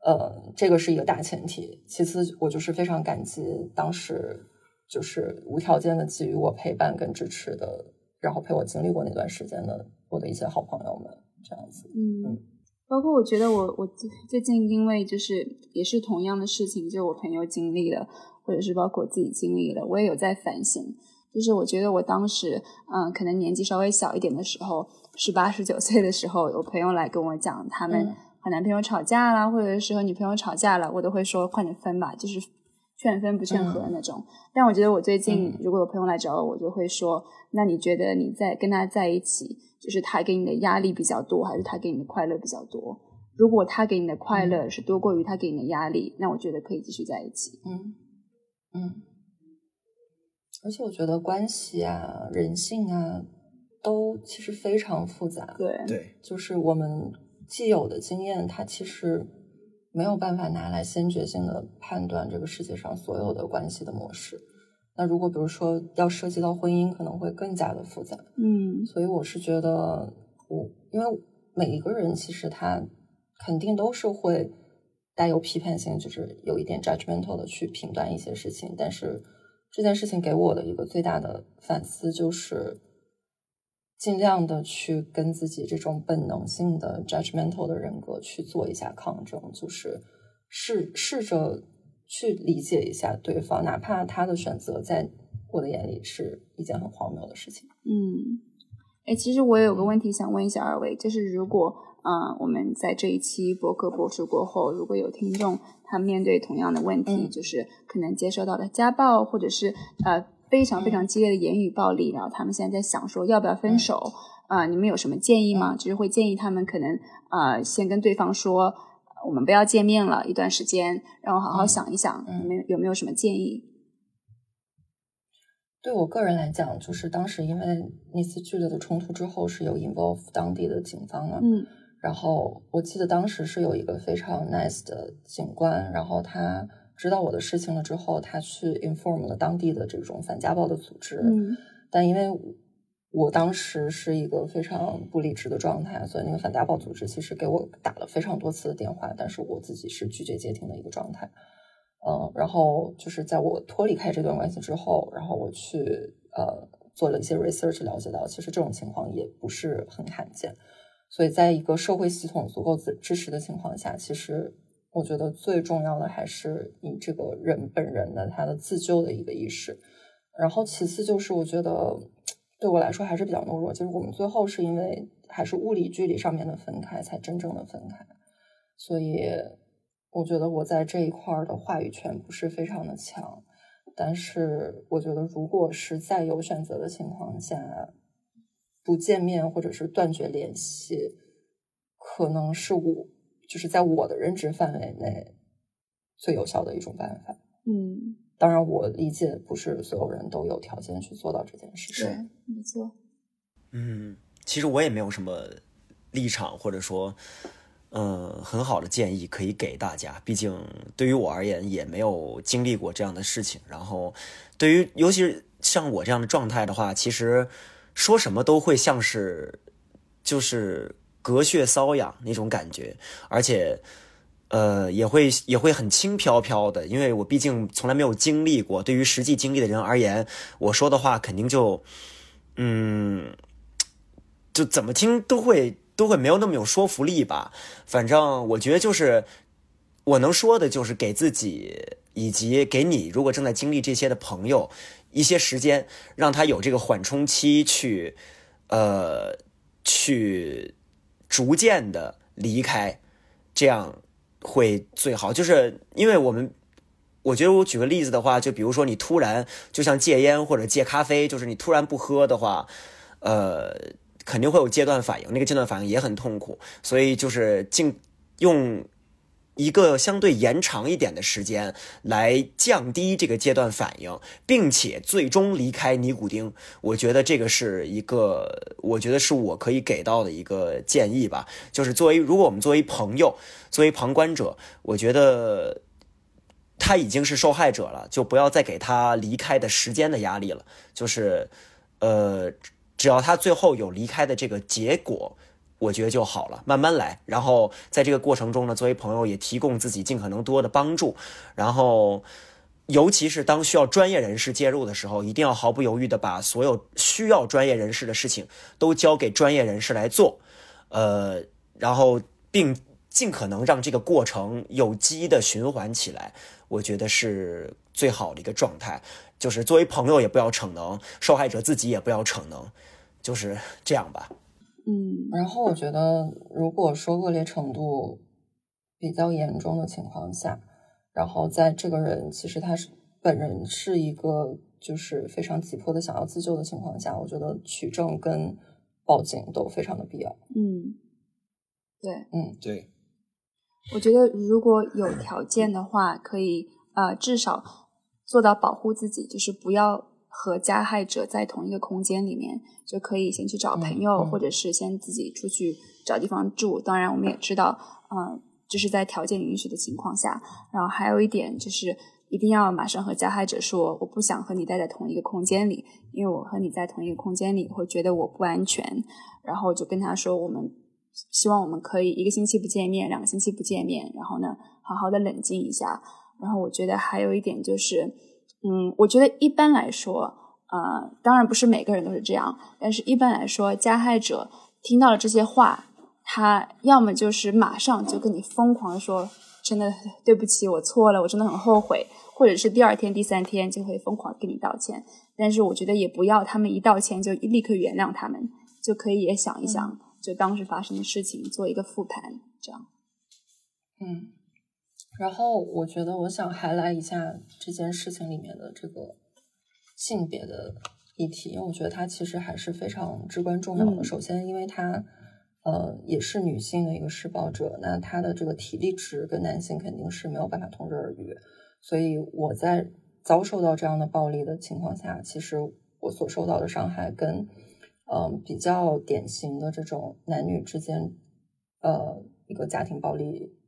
呃，这个是一个大前提。其次，我就是非常感激当时就是无条件的给予我陪伴跟支持的，然后陪我经历过那段时间的我的一些好朋友们，这样子。嗯，包括我觉得我我最近因为就是也是同样的事情，就我朋友经历了，或者是包括我自己经历了，我也有在反省。就是我觉得我当时，嗯，可能年纪稍微小一点的时候，十八十九岁的时候，有朋友来跟我讲他们和男朋友吵架啦，或者是和女朋友吵架了，我都会说快点分吧，就是劝分不劝和那种。但我觉得我最近如果有朋友来找我，我就会说，那你觉得你在跟他在一起，就是他给你的压力比较多，还是他给你的快乐比较多？如果他给你的快乐是多过于他给你的压力，那我觉得可以继续在一起。嗯嗯。而且我觉得关系啊、人性啊，都其实非常复杂。对对，就是我们既有的经验，它其实没有办法拿来先决性的判断这个世界上所有的关系的模式。那如果比如说要涉及到婚姻，可能会更加的复杂。嗯，所以我是觉得，我因为每一个人其实他肯定都是会带有批判性，就是有一点 judgmental 的去评断一些事情，但是。这件事情给我的一个最大的反思就是，尽量的去跟自己这种本能性的 judgmental 的人格去做一下抗争，就是试试着去理解一下对方，哪怕他的选择在我的眼里是一件很荒谬的事情。嗯，哎，其实我有个问题想问一下二位，就是如果。嗯，我们在这一期博客播出过后，如果有听众他们面对同样的问题，就是可能接受到的家暴，或者是呃非常非常激烈的言语暴力，然后他们现在在想说要不要分手啊？你们有什么建议吗？就是会建议他们可能呃先跟对方说我们不要见面了一段时间，让我好好想一想，你们有没有什么建议？对我个人来讲，就是当时因为那次剧烈的冲突之后，是有 involve 当地的警方的，嗯。然后我记得当时是有一个非常 nice 的警官，然后他知道我的事情了之后，他去 inform 了当地的这种反家暴的组织。嗯，但因为我当时是一个非常不理智的状态，所以那个反家暴组织其实给我打了非常多次的电话，但是我自己是拒绝接听的一个状态。嗯，然后就是在我脱离开这段关系之后，然后我去呃做了一些 research，了解到其实这种情况也不是很罕见。所以，在一个社会系统足够支支持的情况下，其实我觉得最重要的还是你这个人本人的他的自救的一个意识。然后，其次就是我觉得对我来说还是比较懦弱，就是我们最后是因为还是物理距离上面的分开，才真正的分开。所以，我觉得我在这一块儿的话语权不是非常的强。但是我觉得，如果是在有选择的情况下，不见面或者是断绝联系，可能是我就是在我的认知范围内最有效的一种办法。嗯，当然，我理解不是所有人都有条件去做到这件事情。对，没错。嗯，其实我也没有什么立场，或者说，嗯，很好的建议可以给大家。毕竟对于我而言，也没有经历过这样的事情。然后，对于尤其是像我这样的状态的话，其实说什么都会像是就是隔靴搔痒那种感觉，而且。呃，也会也会很轻飘飘的，因为我毕竟从来没有经历过。对于实际经历的人而言，我说的话肯定就，嗯，就怎么听都会都会没有那么有说服力吧。反正我觉得就是我能说的，就是给自己以及给你，如果正在经历这些的朋友一些时间，让他有这个缓冲期去，呃，去逐渐的离开，这样。会最好，就是因为我们，我觉得我举个例子的话，就比如说你突然就像戒烟或者戒咖啡，就是你突然不喝的话，呃，肯定会有阶段反应，那个阶段反应也很痛苦，所以就是尽用。一个相对延长一点的时间来降低这个阶段反应，并且最终离开尼古丁，我觉得这个是一个，我觉得是我可以给到的一个建议吧。就是作为，如果我们作为朋友，作为旁观者，我觉得他已经是受害者了，就不要再给他离开的时间的压力了。就是，呃，只要他最后有离开的这个结果。我觉得就好了，慢慢来。然后在这个过程中呢，作为朋友也提供自己尽可能多的帮助。然后，尤其是当需要专业人士介入的时候，一定要毫不犹豫的把所有需要专业人士的事情都交给专业人士来做。呃，然后并尽可能让这个过程有机的循环起来，我觉得是最好的一个状态。就是作为朋友也不要逞能，受害者自己也不要逞能，就是这样吧。嗯，然后我觉得，如果说恶劣程度比较严重的情况下，然后在这个人其实他是本人是一个就是非常急迫的想要自救的情况下，我觉得取证跟报警都非常的必要。嗯，对，嗯对，我觉得如果有条件的话，可以呃至少做到保护自己，就是不要。和加害者在同一个空间里面，就可以先去找朋友，或者是先自己出去找地方住。当然，我们也知道，嗯，就是在条件允许的情况下。然后还有一点就是，一定要马上和加害者说，我不想和你待在同一个空间里，因为我和你在同一个空间里会觉得我不安全。然后就跟他说，我们希望我们可以一个星期不见面，两个星期不见面，然后呢，好好的冷静一下。然后我觉得还有一点就是。嗯，我觉得一般来说，呃，当然不是每个人都是这样，但是一般来说，加害者听到了这些话，他要么就是马上就跟你疯狂的说，真的对不起，我错了，我真的很后悔，或者是第二天、第三天就会疯狂跟你道歉。但是我觉得也不要他们一道歉就立刻原谅他们，就可以也想一想，就当时发生的事情做一个复盘，这样。嗯。然后我觉得，我想还来一下这件事情里面的这个性别的议题，因为我觉得它其实还是非常至关重要的。首先，因为她呃也是女性的一个施暴者，那她的这个体力值跟男性肯定是没有办法同日而语。所以我在遭受到这样的暴力的情况下，其实我所受到的伤害跟嗯比较典型的这种男女之间呃一个家庭暴力。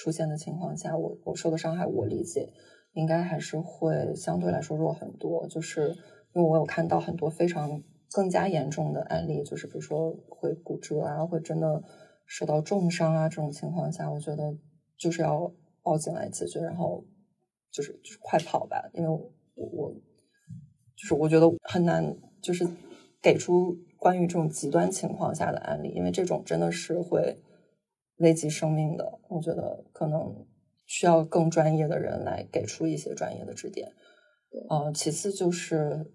出现的情况下，我我受的伤害，我理解应该还是会相对来说弱很多。就是因为我有看到很多非常更加严重的案例，就是比如说会骨折啊，会真的受到重伤啊这种情况下，我觉得就是要报警来解决，然后就是就是快跑吧，因为我我就是我觉得很难就是给出关于这种极端情况下的案例，因为这种真的是会。危及生命的，我觉得可能需要更专业的人来给出一些专业的指点。呃，其次就是，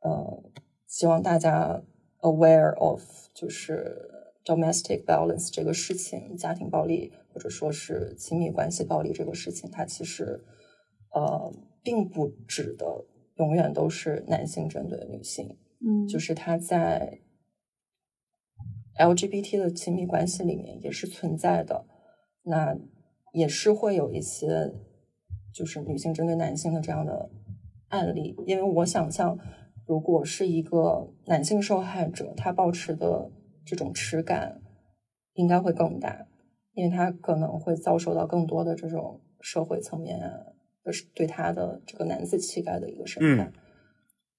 呃，希望大家 aware of 就是 domestic violence 这个事情，家庭暴力或者说是亲密关系暴力这个事情，它其实呃并不指的永远都是男性针对女性，嗯，就是它在 LGBT 的亲密关系里面也是存在的，那也是会有一些就是女性针对男性的这样的案例，因为我想象，如果是一个男性受害者，他保持的这种耻感应该会更大，因为他可能会遭受到更多的这种社会层面啊，是对他的这个男子气概的一个审判。对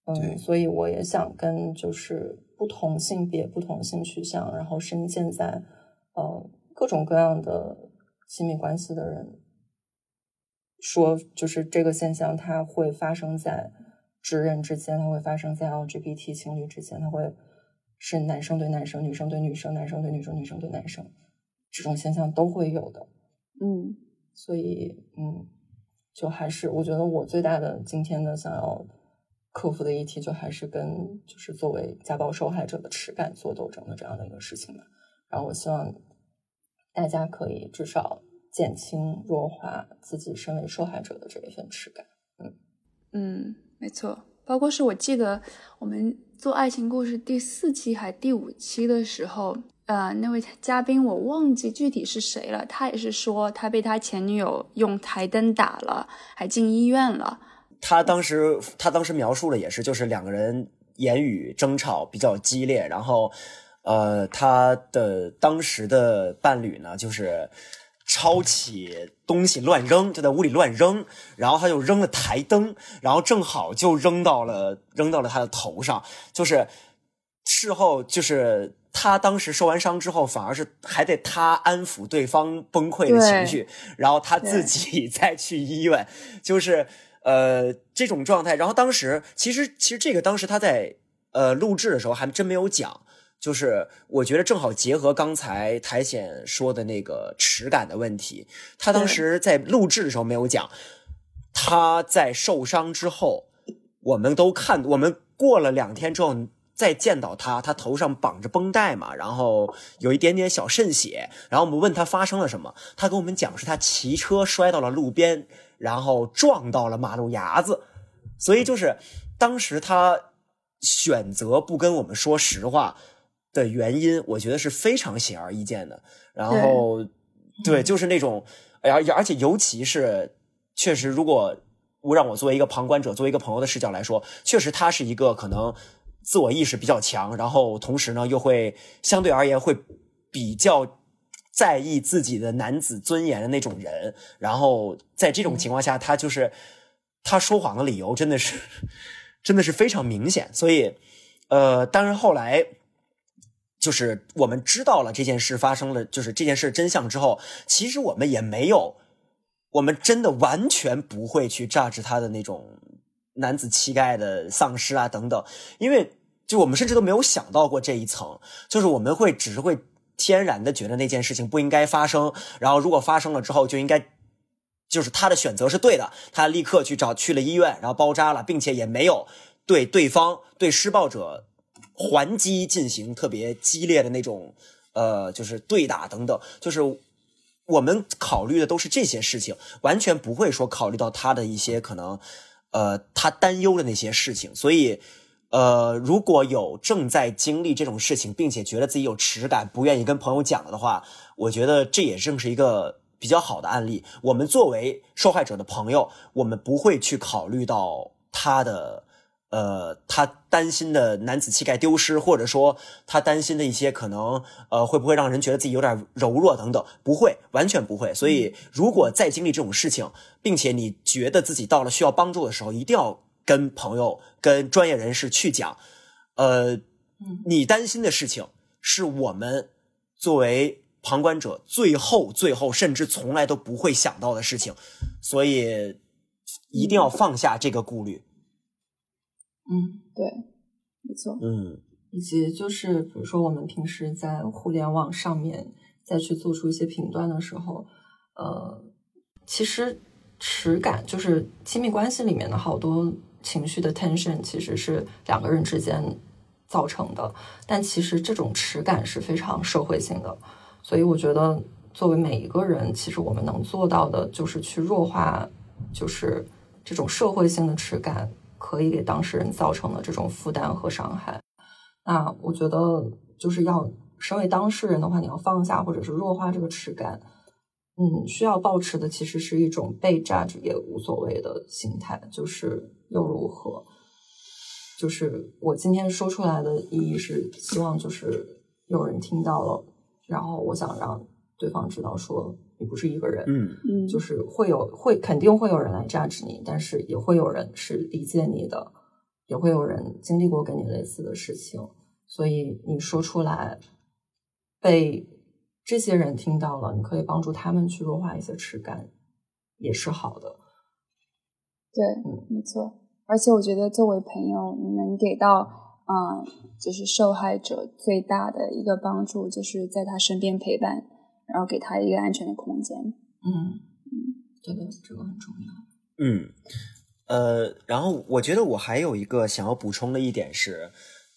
嗯，所以我也想跟就是不同性别、不同性取向，然后深陷在呃各种各样的亲密关系的人说，就是这个现象它会发生在直人之间，它会发生在 LGBT 情侣之间，它会是男生对男生、女生对女生、男生对女生、女生对男生，这种现象都会有的。嗯所以，嗯，就还是我觉得我最大的今天的想要克服的议题，就还是跟就是作为家暴受害者的耻感做斗争的这样的一个事情嘛。然后我希望大家可以至少减轻弱化自己身为受害者的这一份耻感。嗯嗯，没错。包括是我记得我们做爱情故事第四期还第五期的时候，呃，那位嘉宾我忘记具体是谁了，他也是说他被他前女友用台灯打了，还进医院了。他当时他当时描述的也是，就是两个人言语争吵比较激烈，然后呃，他的当时的伴侣呢，就是抄起东西乱扔，就在屋里乱扔，然后他就扔了台灯，然后正好就扔到了扔到了他的头上，就是事后就是。他当时受完伤之后，反而是还得他安抚对方崩溃的情绪，然后他自己 (laughs) 再去医院，就是呃这种状态。然后当时其实其实这个当时他在呃录制的时候还真没有讲，就是我觉得正好结合刚才苔藓说的那个耻感的问题，他当时在录制的时候没有讲，他在受伤之后，我们都看，我们过了两天之后。再见到他，他头上绑着绷带嘛，然后有一点点小渗血，然后我们问他发生了什么，他跟我们讲是他骑车摔到了路边，然后撞到了马路牙子，所以就是当时他选择不跟我们说实话的原因，我觉得是非常显而易见的。然后对，就是那种，而而且尤其是确实，如果我让我作为一个旁观者，作为一个朋友的视角来说，确实他是一个可能。自我意识比较强，然后同时呢，又会相对而言会比较在意自己的男子尊严的那种人。然后在这种情况下，他就是他说谎的理由真的是 (laughs) 真的是非常明显。所以，呃，当然后来就是我们知道了这件事发生了，就是这件事真相之后，其实我们也没有，我们真的完全不会去榨制他的那种男子气概的丧失啊等等，因为。就我们甚至都没有想到过这一层，就是我们会只是会天然的觉得那件事情不应该发生，然后如果发生了之后就应该，就是他的选择是对的，他立刻去找去了医院，然后包扎了，并且也没有对对方对施暴者还击进行特别激烈的那种呃就是对打等等，就是我们考虑的都是这些事情，完全不会说考虑到他的一些可能呃他担忧的那些事情，所以。呃，如果有正在经历这种事情，并且觉得自己有耻感，不愿意跟朋友讲的话，我觉得这也正是一个比较好的案例。我们作为受害者的朋友，我们不会去考虑到他的，呃，他担心的男子气概丢失，或者说他担心的一些可能，呃，会不会让人觉得自己有点柔弱等等，不会，完全不会。所以，如果再经历这种事情，并且你觉得自己到了需要帮助的时候，一定要。跟朋友、跟专业人士去讲，呃，你担心的事情是我们作为旁观者最后、最后甚至从来都不会想到的事情，所以一定要放下这个顾虑。嗯，对，没错。嗯，以及就是比如说我们平时在互联网上面再去做出一些评断的时候，呃，其实耻感就是亲密关系里面的好多。情绪的 tension 其实是两个人之间造成的，但其实这种耻感是非常社会性的，所以我觉得作为每一个人，其实我们能做到的就是去弱化，就是这种社会性的耻感，可以给当事人造成的这种负担和伤害。那我觉得就是要身为当事人的话，你要放下或者是弱化这个耻感。嗯，需要保持的其实是一种被 judge 也无所谓的心态，就是又如何？就是我今天说出来的意义是希望就是有人听到了，然后我想让对方知道说你不是一个人，嗯嗯，就是会有会肯定会有人来 judge 你，但是也会有人是理解你的，也会有人经历过跟你类似的事情，所以你说出来被。这些人听到了，你可以帮助他们去弱化一些耻感，也是好的。对，嗯，没错。而且我觉得，作为朋友，你能给到，嗯，就是受害者最大的一个帮助，就是在他身边陪伴，然后给他一个安全的空间。嗯嗯，对的，这个很重要。嗯，呃，然后我觉得我还有一个想要补充的一点是，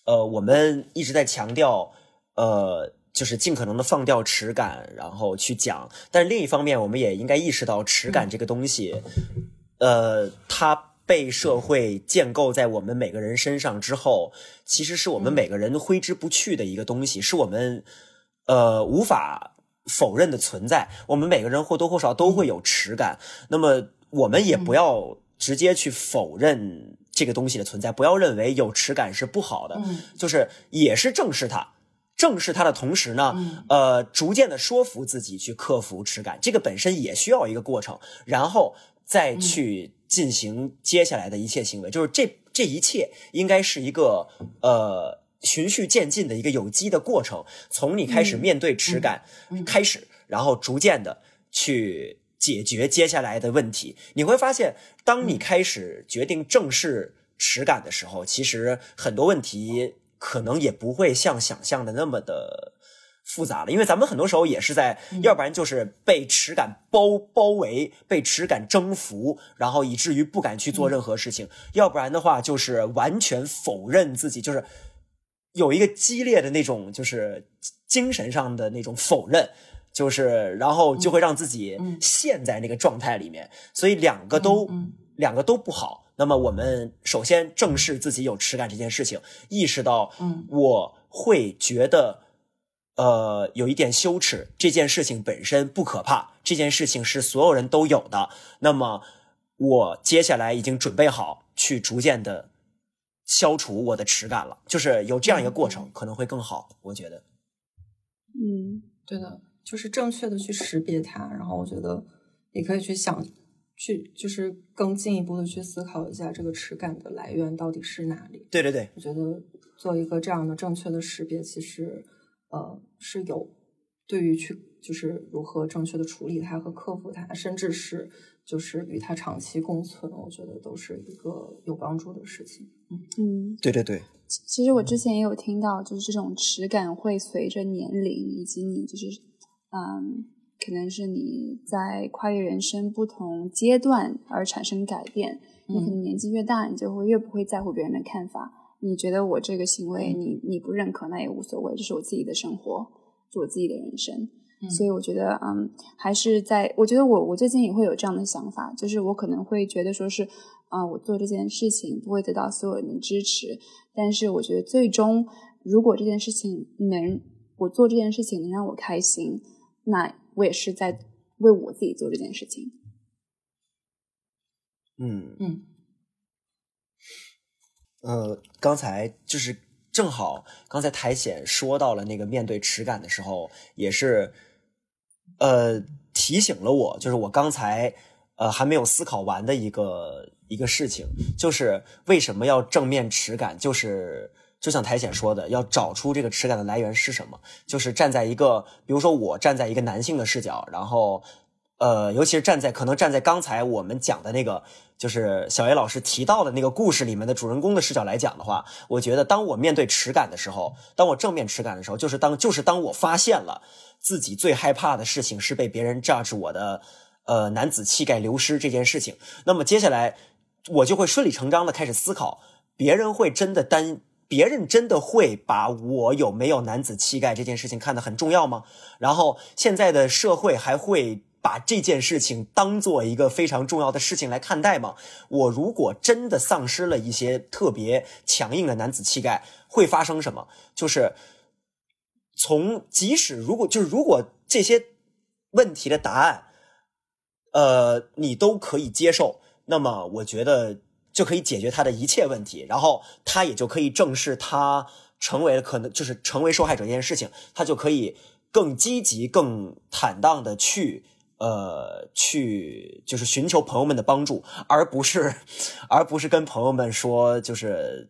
呃，我们一直在强调，呃。就是尽可能的放掉耻感，然后去讲。但是另一方面，我们也应该意识到，耻感这个东西，呃，它被社会建构在我们每个人身上之后，其实是我们每个人挥之不去的一个东西，是我们呃无法否认的存在。我们每个人或多或少都会有耻感，那么我们也不要直接去否认这个东西的存在，不要认为有耻感是不好的，就是也是正视它。正视它的同时呢，呃，逐渐的说服自己去克服耻感，这个本身也需要一个过程，然后再去进行接下来的一切行为，就是这这一切应该是一个呃循序渐进的一个有机的过程，从你开始面对耻感开始，然后逐渐的去解决接下来的问题，你会发现，当你开始决定正视耻感的时候，其实很多问题。可能也不会像想象的那么的复杂了，因为咱们很多时候也是在，要不然就是被耻感包包围，被耻感征服，然后以至于不敢去做任何事情；要不然的话，就是完全否认自己，就是有一个激烈的那种，就是精神上的那种否认，就是然后就会让自己陷在那个状态里面，所以两个都两个都不好。那么我们首先正视自己有耻感这件事情，意识到，嗯，我会觉得，呃，有一点羞耻。这件事情本身不可怕，这件事情是所有人都有的。那么我接下来已经准备好去逐渐的消除我的耻感了，就是有这样一个过程，可能会更好。我觉得，嗯，对的，就是正确的去识别它，然后我觉得也可以去想。去就是更进一步的去思考一下这个耻感的来源到底是哪里？对对对，我觉得做一个这样的正确的识别，其实呃是有对于去就是如何正确的处理它和克服它，甚至是就是与它长期共存，我觉得都是一个有帮助的事情。嗯嗯，对对对。其实我之前也有听到，就是这种耻感会随着年龄以及你就是嗯。可能是你在跨越人生不同阶段而产生改变。你可能年纪越大，你就会越不会在乎别人的看法。你觉得我这个行为你你不认可，那也无所谓，这是我自己的生活，是我自己的人生。所以我觉得，嗯，还是在。我觉得我我最近也会有这样的想法，就是我可能会觉得说是，啊，我做这件事情不会得到所有人的支持，但是我觉得最终，如果这件事情能我做这件事情能让我开心，那。我也是在为我自己做这件事情。嗯嗯，呃，刚才就是正好刚才苔藓说到了那个面对耻感的时候，也是呃提醒了我，就是我刚才呃还没有思考完的一个一个事情，就是为什么要正面耻感，就是。就像苔藓说的，要找出这个耻感的来源是什么，就是站在一个，比如说我站在一个男性的视角，然后，呃，尤其是站在可能站在刚才我们讲的那个，就是小 A 老师提到的那个故事里面的主人公的视角来讲的话，我觉得当我面对耻感的时候，当我正面耻感的时候，就是当就是当我发现了自己最害怕的事情是被别人 judge 我的，呃，男子气概流失这件事情，那么接下来我就会顺理成章的开始思考，别人会真的担。别人真的会把我有没有男子气概这件事情看得很重要吗？然后现在的社会还会把这件事情当做一个非常重要的事情来看待吗？我如果真的丧失了一些特别强硬的男子气概，会发生什么？就是从即使如果就是如果这些问题的答案，呃，你都可以接受，那么我觉得就可以解决他的一切问题，然后他也就可以正视他成为可能就是成为受害者这件事情，他就可以更积极、更坦荡的去呃去就是寻求朋友们的帮助，而不是 (laughs) 而不是跟朋友们说就是。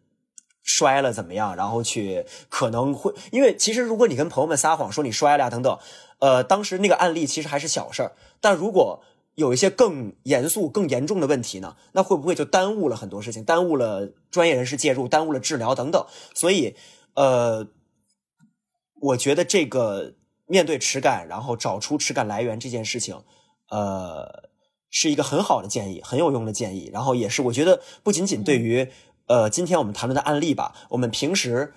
摔了怎么样？然后去可能会，因为其实如果你跟朋友们撒谎说你摔了呀等等，呃，当时那个案例其实还是小事儿。但如果有一些更严肃、更严重的问题呢，那会不会就耽误了很多事情，耽误了专业人士介入，耽误了治疗等等？所以，呃，我觉得这个面对耻感，然后找出耻感来源这件事情，呃，是一个很好的建议，很有用的建议。然后也是我觉得不仅仅对于。呃，今天我们谈论的案例吧，我们平时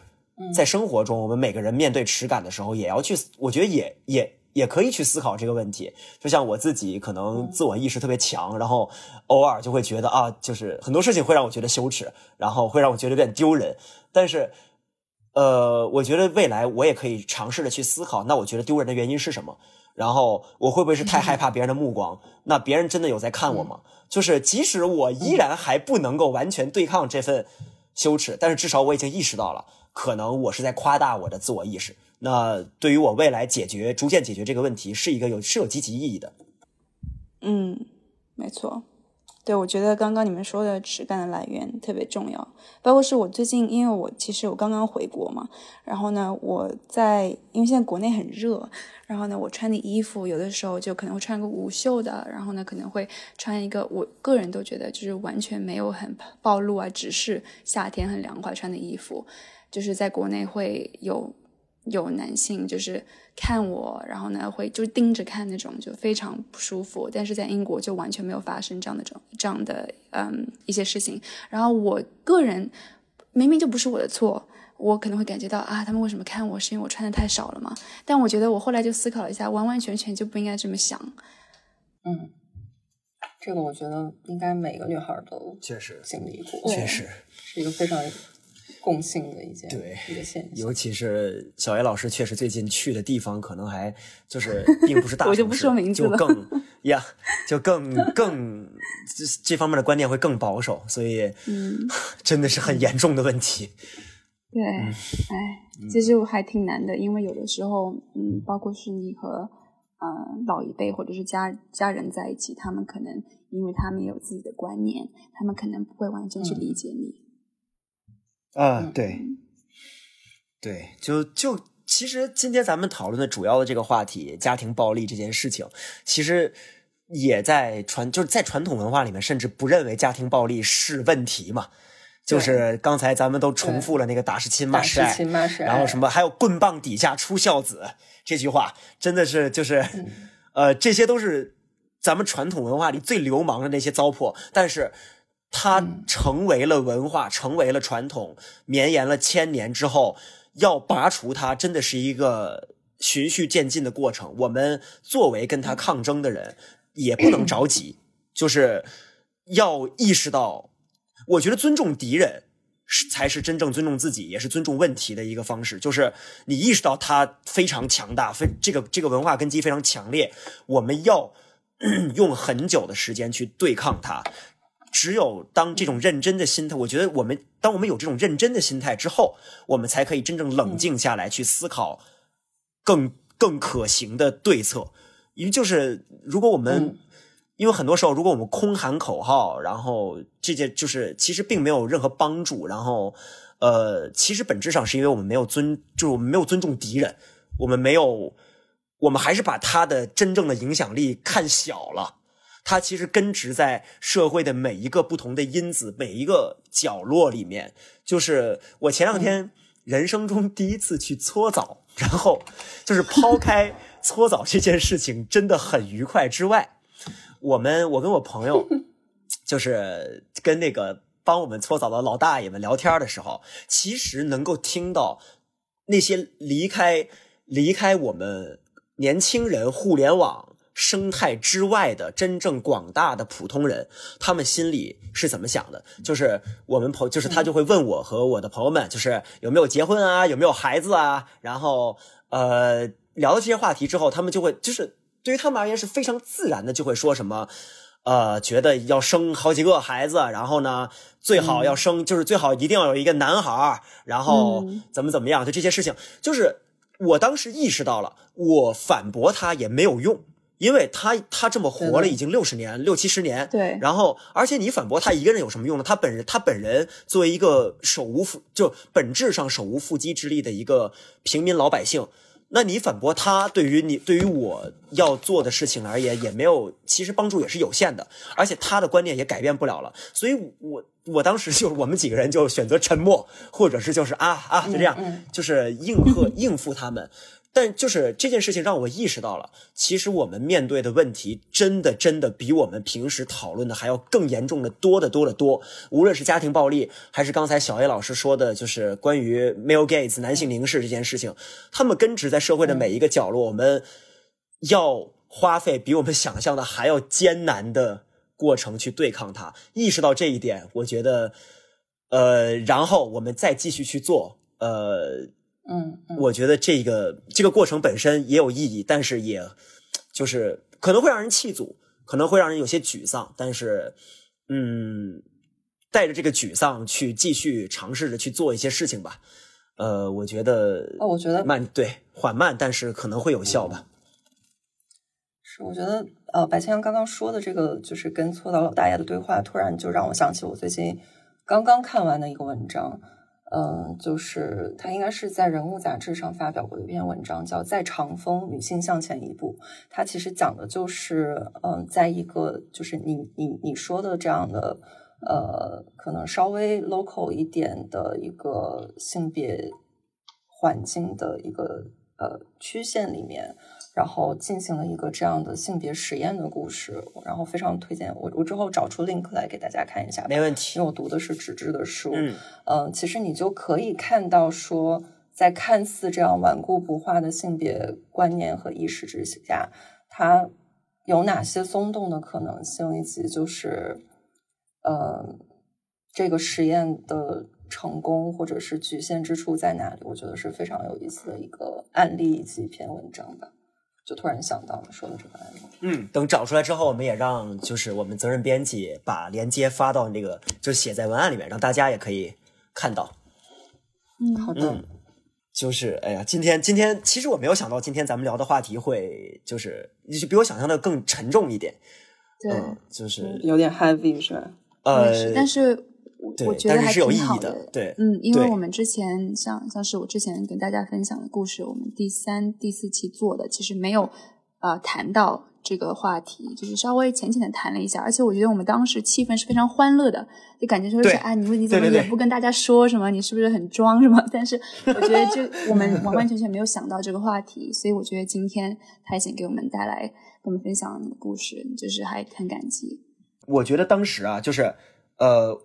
在生活中，我们每个人面对耻感的时候，也要去，我觉得也也也可以去思考这个问题。就像我自己，可能自我意识特别强，然后偶尔就会觉得啊，就是很多事情会让我觉得羞耻，然后会让我觉得有点丢人。但是，呃，我觉得未来我也可以尝试着去思考，那我觉得丢人的原因是什么？然后我会不会是太害怕别人的目光？那别人真的有在看我吗？就是即使我依然还不能够完全对抗这份羞耻，但是至少我已经意识到了，可能我是在夸大我的自我意识。那对于我未来解决、逐渐解决这个问题，是一个有是有积极意义的。嗯，没错。对，我觉得刚刚你们说的耻感的来源特别重要，包括是我最近，因为我其实我刚刚回国嘛，然后呢，我在因为现在国内很热，然后呢，我穿的衣服有的时候就可能会穿个无袖的，然后呢，可能会穿一个我个人都觉得就是完全没有很暴露啊，只是夏天很凉快穿的衣服，就是在国内会有。有男性就是看我，然后呢会就盯着看那种，就非常不舒服。但是在英国就完全没有发生这样的这这样的嗯一些事情。然后我个人明明就不是我的错，我可能会感觉到啊，他们为什么看我是因为我穿的太少了吗？但我觉得我后来就思考了一下，完完全全就不应该这么想。嗯，这个我觉得应该每个女孩都确实经历过，确实是一个非常。(laughs) 共性的一件对一个现象，尤其是小叶老师确实最近去的地方，可能还就是 (laughs) 并不是大城市，我就不说名字了，就更呀，就更更这这方面的观念会更保守，所以嗯，(laughs) 真的是很严重的问题。对，哎，其实我还挺难的，因为有的时候，嗯，包括是你和嗯老一辈或者是家家人在一起，他们可能因为他们有自己的观念，他们可能不会完全去理解你。啊，对，对，就就其实今天咱们讨论的主要的这个话题，家庭暴力这件事情，其实也在传，就是在传统文化里面，甚至不认为家庭暴力是问题嘛。就是刚才咱们都重复了那个“打是亲，骂是爱”，然后什么还有“棍棒底下出孝子”这句话，真的是就是，呃，这些都是咱们传统文化里最流氓的那些糟粕，但是。它成为了文化，成为了传统，绵延了千年之后，要拔除它，真的是一个循序渐进的过程。我们作为跟他抗争的人，也不能着急，就是要意识到，我觉得尊重敌人是才是真正尊重自己，也是尊重问题的一个方式。就是你意识到他非常强大，非这个这个文化根基非常强烈，我们要用很久的时间去对抗它。只有当这种认真的心态，我觉得我们当我们有这种认真的心态之后，我们才可以真正冷静下来去思考更更可行的对策。因为就是如果我们，因为很多时候如果我们空喊口号，然后这些就是其实并没有任何帮助。然后，呃，其实本质上是因为我们没有尊，就是我们没有尊重敌人，我们没有，我们还是把他的真正的影响力看小了。它其实根植在社会的每一个不同的因子、每一个角落里面。就是我前两天人生中第一次去搓澡，然后就是抛开搓澡这件事情真的很愉快之外，我们我跟我朋友 (laughs) 就是跟那个帮我们搓澡的老大爷们聊天的时候，其实能够听到那些离开离开我们年轻人互联网。生态之外的真正广大的普通人，他们心里是怎么想的？就是我们朋，就是他就会问我和我的朋友们，就是有没有结婚啊，有没有孩子啊，然后呃聊到这些话题之后，他们就会就是对于他们而言是非常自然的，就会说什么。呃，觉得要生好几个孩子，然后呢，最好要生，就是最好一定要有一个男孩然后怎么怎么样，就这些事情，就是我当时意识到了，我反驳他也没有用，因为他他这么活了已经六十年六七十年，对，然后而且你反驳他一个人有什么用呢？他本人他本人作为一个手无缚就本质上手无缚鸡之力的一个平民老百姓。那你反驳他，对于你对于我要做的事情而言，也没有，其实帮助也是有限的，而且他的观念也改变不了了。所以，我我当时就是我们几个人就选择沉默，或者是就是啊啊，就这样，就是应和应付他们。但就是这件事情让我意识到了，其实我们面对的问题真的真的比我们平时讨论的还要更严重的多得多得多。无论是家庭暴力，还是刚才小 A 老师说的，就是关于 male gaze 男性凝视这件事情，他们根植在社会的每一个角落。我们要花费比我们想象的还要艰难的过程去对抗它。意识到这一点，我觉得，呃，然后我们再继续去做，呃。嗯，我觉得这个这个过程本身也有意义，但是也就是可能会让人气阻，可能会让人有些沮丧，但是，嗯，带着这个沮丧去继续尝试着去做一些事情吧。呃，我觉得，哦，我觉得慢，对，缓慢，但是可能会有效吧。是，我觉得，呃，白千阳刚刚说的这个，就是跟搓澡老大爷的对话，突然就让我想起我最近刚刚看完的一个文章。嗯，就是他应该是在《人物》杂志上发表过一篇文章，叫《在长风女性向前一步》。他其实讲的就是，嗯，在一个就是你你你说的这样的，呃，可能稍微 local 一点的一个性别环境的一个呃曲线里面。然后进行了一个这样的性别实验的故事，然后非常推荐我。我之后找出 link 来给大家看一下，没问题。因为我读的是纸质的书，嗯嗯，其实你就可以看到说，在看似这样顽固不化的性别观念和意识之下，它有哪些松动的可能性，以及就是，呃，这个实验的成功或者是局限之处在哪里？我觉得是非常有意思的一个案例以及一篇文章吧。就突然想到了说的这个案例。嗯，等找出来之后，我们也让就是我们责任编辑把链接发到那个，就写在文案里面，让大家也可以看到。嗯，好的。就是哎呀，今天今天其实我没有想到今天咱们聊的话题会就是就比我想象的更沉重一点。对，就是有点 heavy 是吧？呃，但是。我觉得还挺好的，对，嗯，因为我们之前像像是我之前跟大家分享的故事，我们第三、第四期做的，其实没有呃谈到这个话题，就是稍微浅浅的谈了一下，而且我觉得我们当时气氛是非常欢乐的，就感觉说是啊，你你怎么也不跟大家说什么，你是不是很装什么？(laughs) 但是我觉得就我们 (laughs) 完完全全没有想到这个话题，所以我觉得今天苔藓给我们带来给我们分享的故事，就是还很感激。我觉得当时啊，就是呃。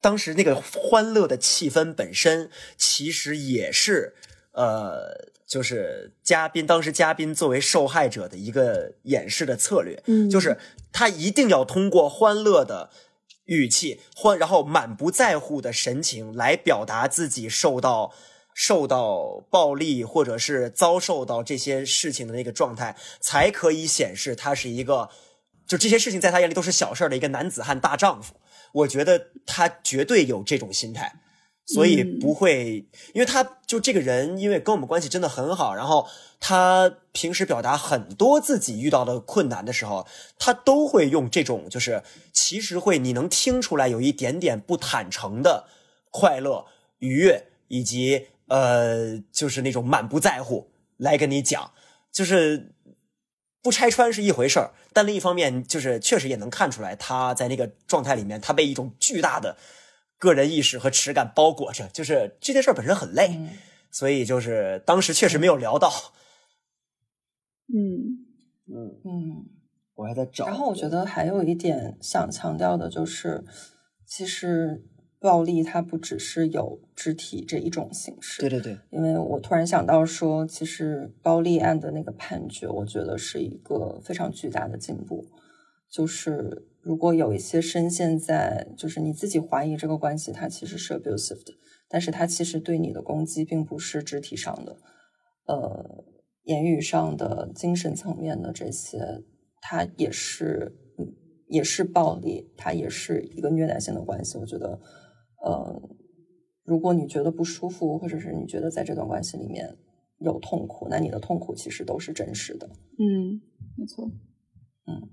当时那个欢乐的气氛本身，其实也是，呃，就是嘉宾当时嘉宾作为受害者的一个掩饰的策略，嗯，就是他一定要通过欢乐的语气欢，然后满不在乎的神情来表达自己受到受到暴力或者是遭受到这些事情的那个状态，才可以显示他是一个，就这些事情在他眼里都是小事的一个男子汉大丈夫。我觉得他绝对有这种心态，所以不会，因为他就这个人，因为跟我们关系真的很好，然后他平时表达很多自己遇到的困难的时候，他都会用这种，就是其实会你能听出来有一点点不坦诚的快乐、愉悦，以及呃，就是那种满不在乎来跟你讲，就是。不拆穿是一回事儿，但另一方面，就是确实也能看出来，他在那个状态里面，他被一种巨大的个人意识和耻感包裹着。就是这件事本身很累，所以就是当时确实没有聊到。嗯嗯嗯，我还在找。然后我觉得还有一点想强调的就是，其实暴力它不只是有肢体这一种形式。对对对，因为我突然想到说，其实包丽案的那个判决，我觉得是一个非常巨大的进步。就是如果有一些深陷在，就是你自己怀疑这个关系它其实是 abusive 的，但是它其实对你的攻击并不是肢体上的，呃，言语上的、精神层面的这些，它也是，也是暴力，它也是一个虐待性的关系。我觉得，呃，如果你觉得不舒服，或者是你觉得在这段关系里面有痛苦，那你的痛苦其实都是真实的。嗯，没错。嗯。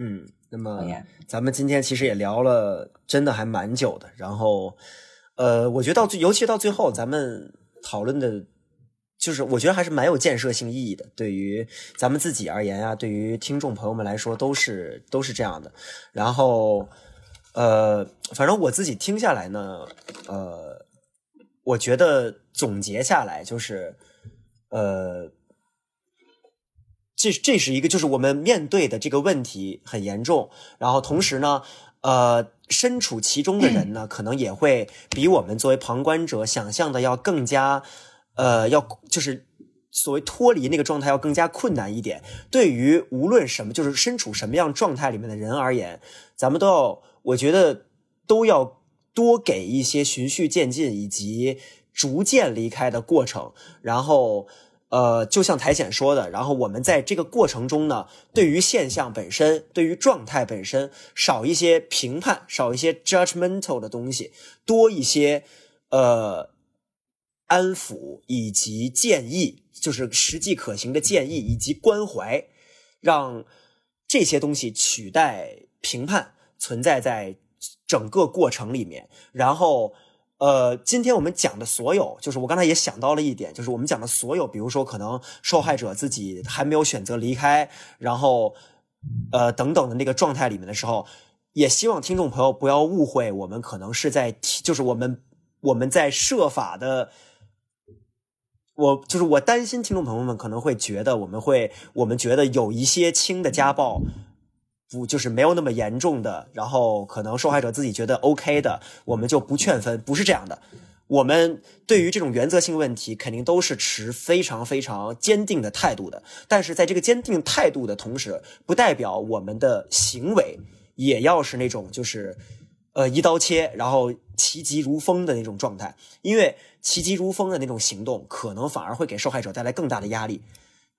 嗯，那么咱们今天其实也聊了，真的还蛮久的。然后，呃，我觉得到最，尤其到最后，咱们讨论的，就是我觉得还是蛮有建设性意义的。对于咱们自己而言啊，对于听众朋友们来说，都是都是这样的。然后，呃，反正我自己听下来呢，呃，我觉得总结下来就是，呃。这这是一个，就是我们面对的这个问题很严重，然后同时呢，呃，身处其中的人呢，可能也会比我们作为旁观者想象的要更加，呃，要就是所谓脱离那个状态要更加困难一点。对于无论什么，就是身处什么样状态里面的人而言，咱们都要，我觉得都要多给一些循序渐进以及逐渐离开的过程，然后。呃，就像苔藓说的，然后我们在这个过程中呢，对于现象本身，对于状态本身，少一些评判，少一些 judgmental 的东西，多一些呃安抚以及建议，就是实际可行的建议以及关怀，让这些东西取代评判存在在整个过程里面，然后。呃，今天我们讲的所有，就是我刚才也想到了一点，就是我们讲的所有，比如说可能受害者自己还没有选择离开，然后，呃，等等的那个状态里面的时候，也希望听众朋友不要误会，我们可能是在，就是我们我们在设法的，我就是我担心听众朋友们可能会觉得我们会，我们觉得有一些轻的家暴。不就是没有那么严重的，然后可能受害者自己觉得 OK 的，我们就不劝分，不是这样的。我们对于这种原则性问题，肯定都是持非常非常坚定的态度的。但是在这个坚定态度的同时，不代表我们的行为也要是那种就是呃一刀切，然后其疾如风的那种状态。因为其疾如风的那种行动，可能反而会给受害者带来更大的压力。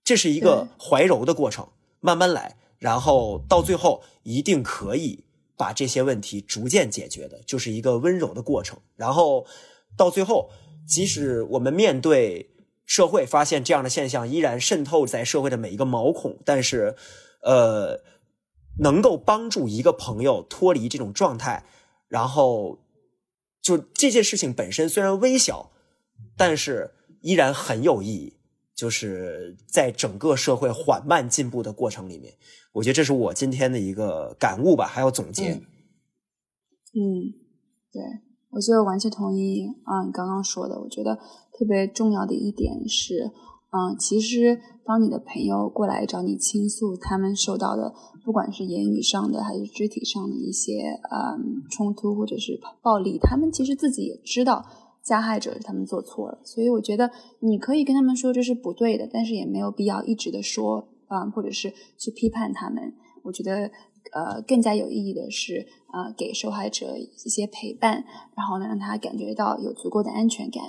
这是一个怀柔的过程，慢慢来。然后到最后一定可以把这些问题逐渐解决的，就是一个温柔的过程。然后到最后，即使我们面对社会发现这样的现象依然渗透在社会的每一个毛孔，但是，呃，能够帮助一个朋友脱离这种状态，然后就这件事情本身虽然微小，但是依然很有意义。就是在整个社会缓慢进步的过程里面。我觉得这是我今天的一个感悟吧，还有总结。嗯，对，我觉得完全同意啊，你刚刚说的。我觉得特别重要的一点是，嗯，其实当你的朋友过来找你倾诉，他们受到的不管是言语上的还是肢体上的一些嗯冲突或者是暴力，他们其实自己也知道加害者他们做错了，所以我觉得你可以跟他们说这是不对的，但是也没有必要一直的说。啊，或者是去批判他们，我觉得呃更加有意义的是啊给受害者一些陪伴，然后呢让他感觉到有足够的安全感。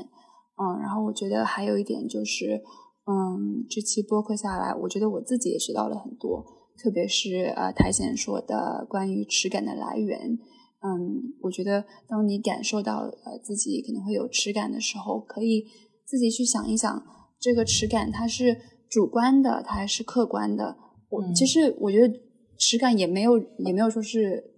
嗯，然后我觉得还有一点就是，嗯，这期播客下来，我觉得我自己也学到了很多，特别是呃苔藓说的关于耻感的来源。嗯，我觉得当你感受到呃自己可能会有耻感的时候，可以自己去想一想，这个耻感它是。主观的，它还是客观的。我其实我觉得耻感也没有也没有说是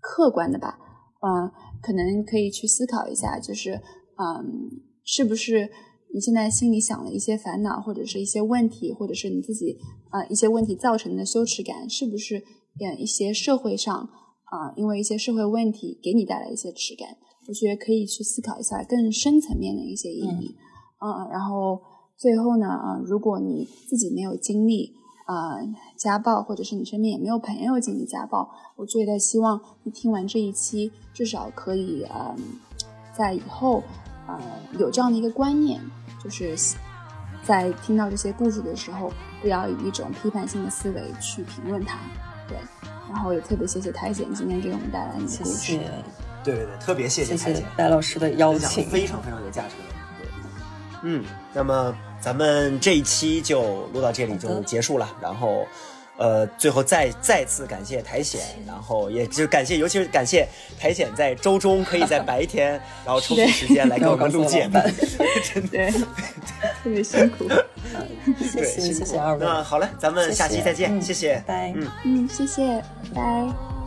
客观的吧。嗯，可能可以去思考一下，就是嗯，是不是你现在心里想了一些烦恼，或者是一些问题，或者是你自己啊一些问题造成的羞耻感，是不是嗯一些社会上啊因为一些社会问题给你带来一些耻感？我觉得可以去思考一下更深层面的一些意义。嗯，然后。最后呢，啊，如果你自己没有经历，啊、家暴，或者是你身边也没有朋友经历家暴，我觉得希望你听完这一期，至少可以呃、在以后呃有这样的一个观念，就是在听到这些故事的时候，不要以一种批判性的思维去评论它。对，然后也特别谢谢苔藓今天给我们带来你的谢故事。谢对对对，特别谢谢苔藓。谢白老师的邀请，非常非常有价值。对，嗯，那么咱们这一期就录到这里就结束了，然后。呃，最后再再次感谢苔藓，然后也就感谢，尤其是感谢苔藓在周中可以在白天，然后抽出时间来给我们录节目，(laughs) 真的对，特别辛苦。谢谢谢谢二位，那好了，咱们下期再见，嗯谢谢，拜拜。嗯。嗯，谢谢，拜拜。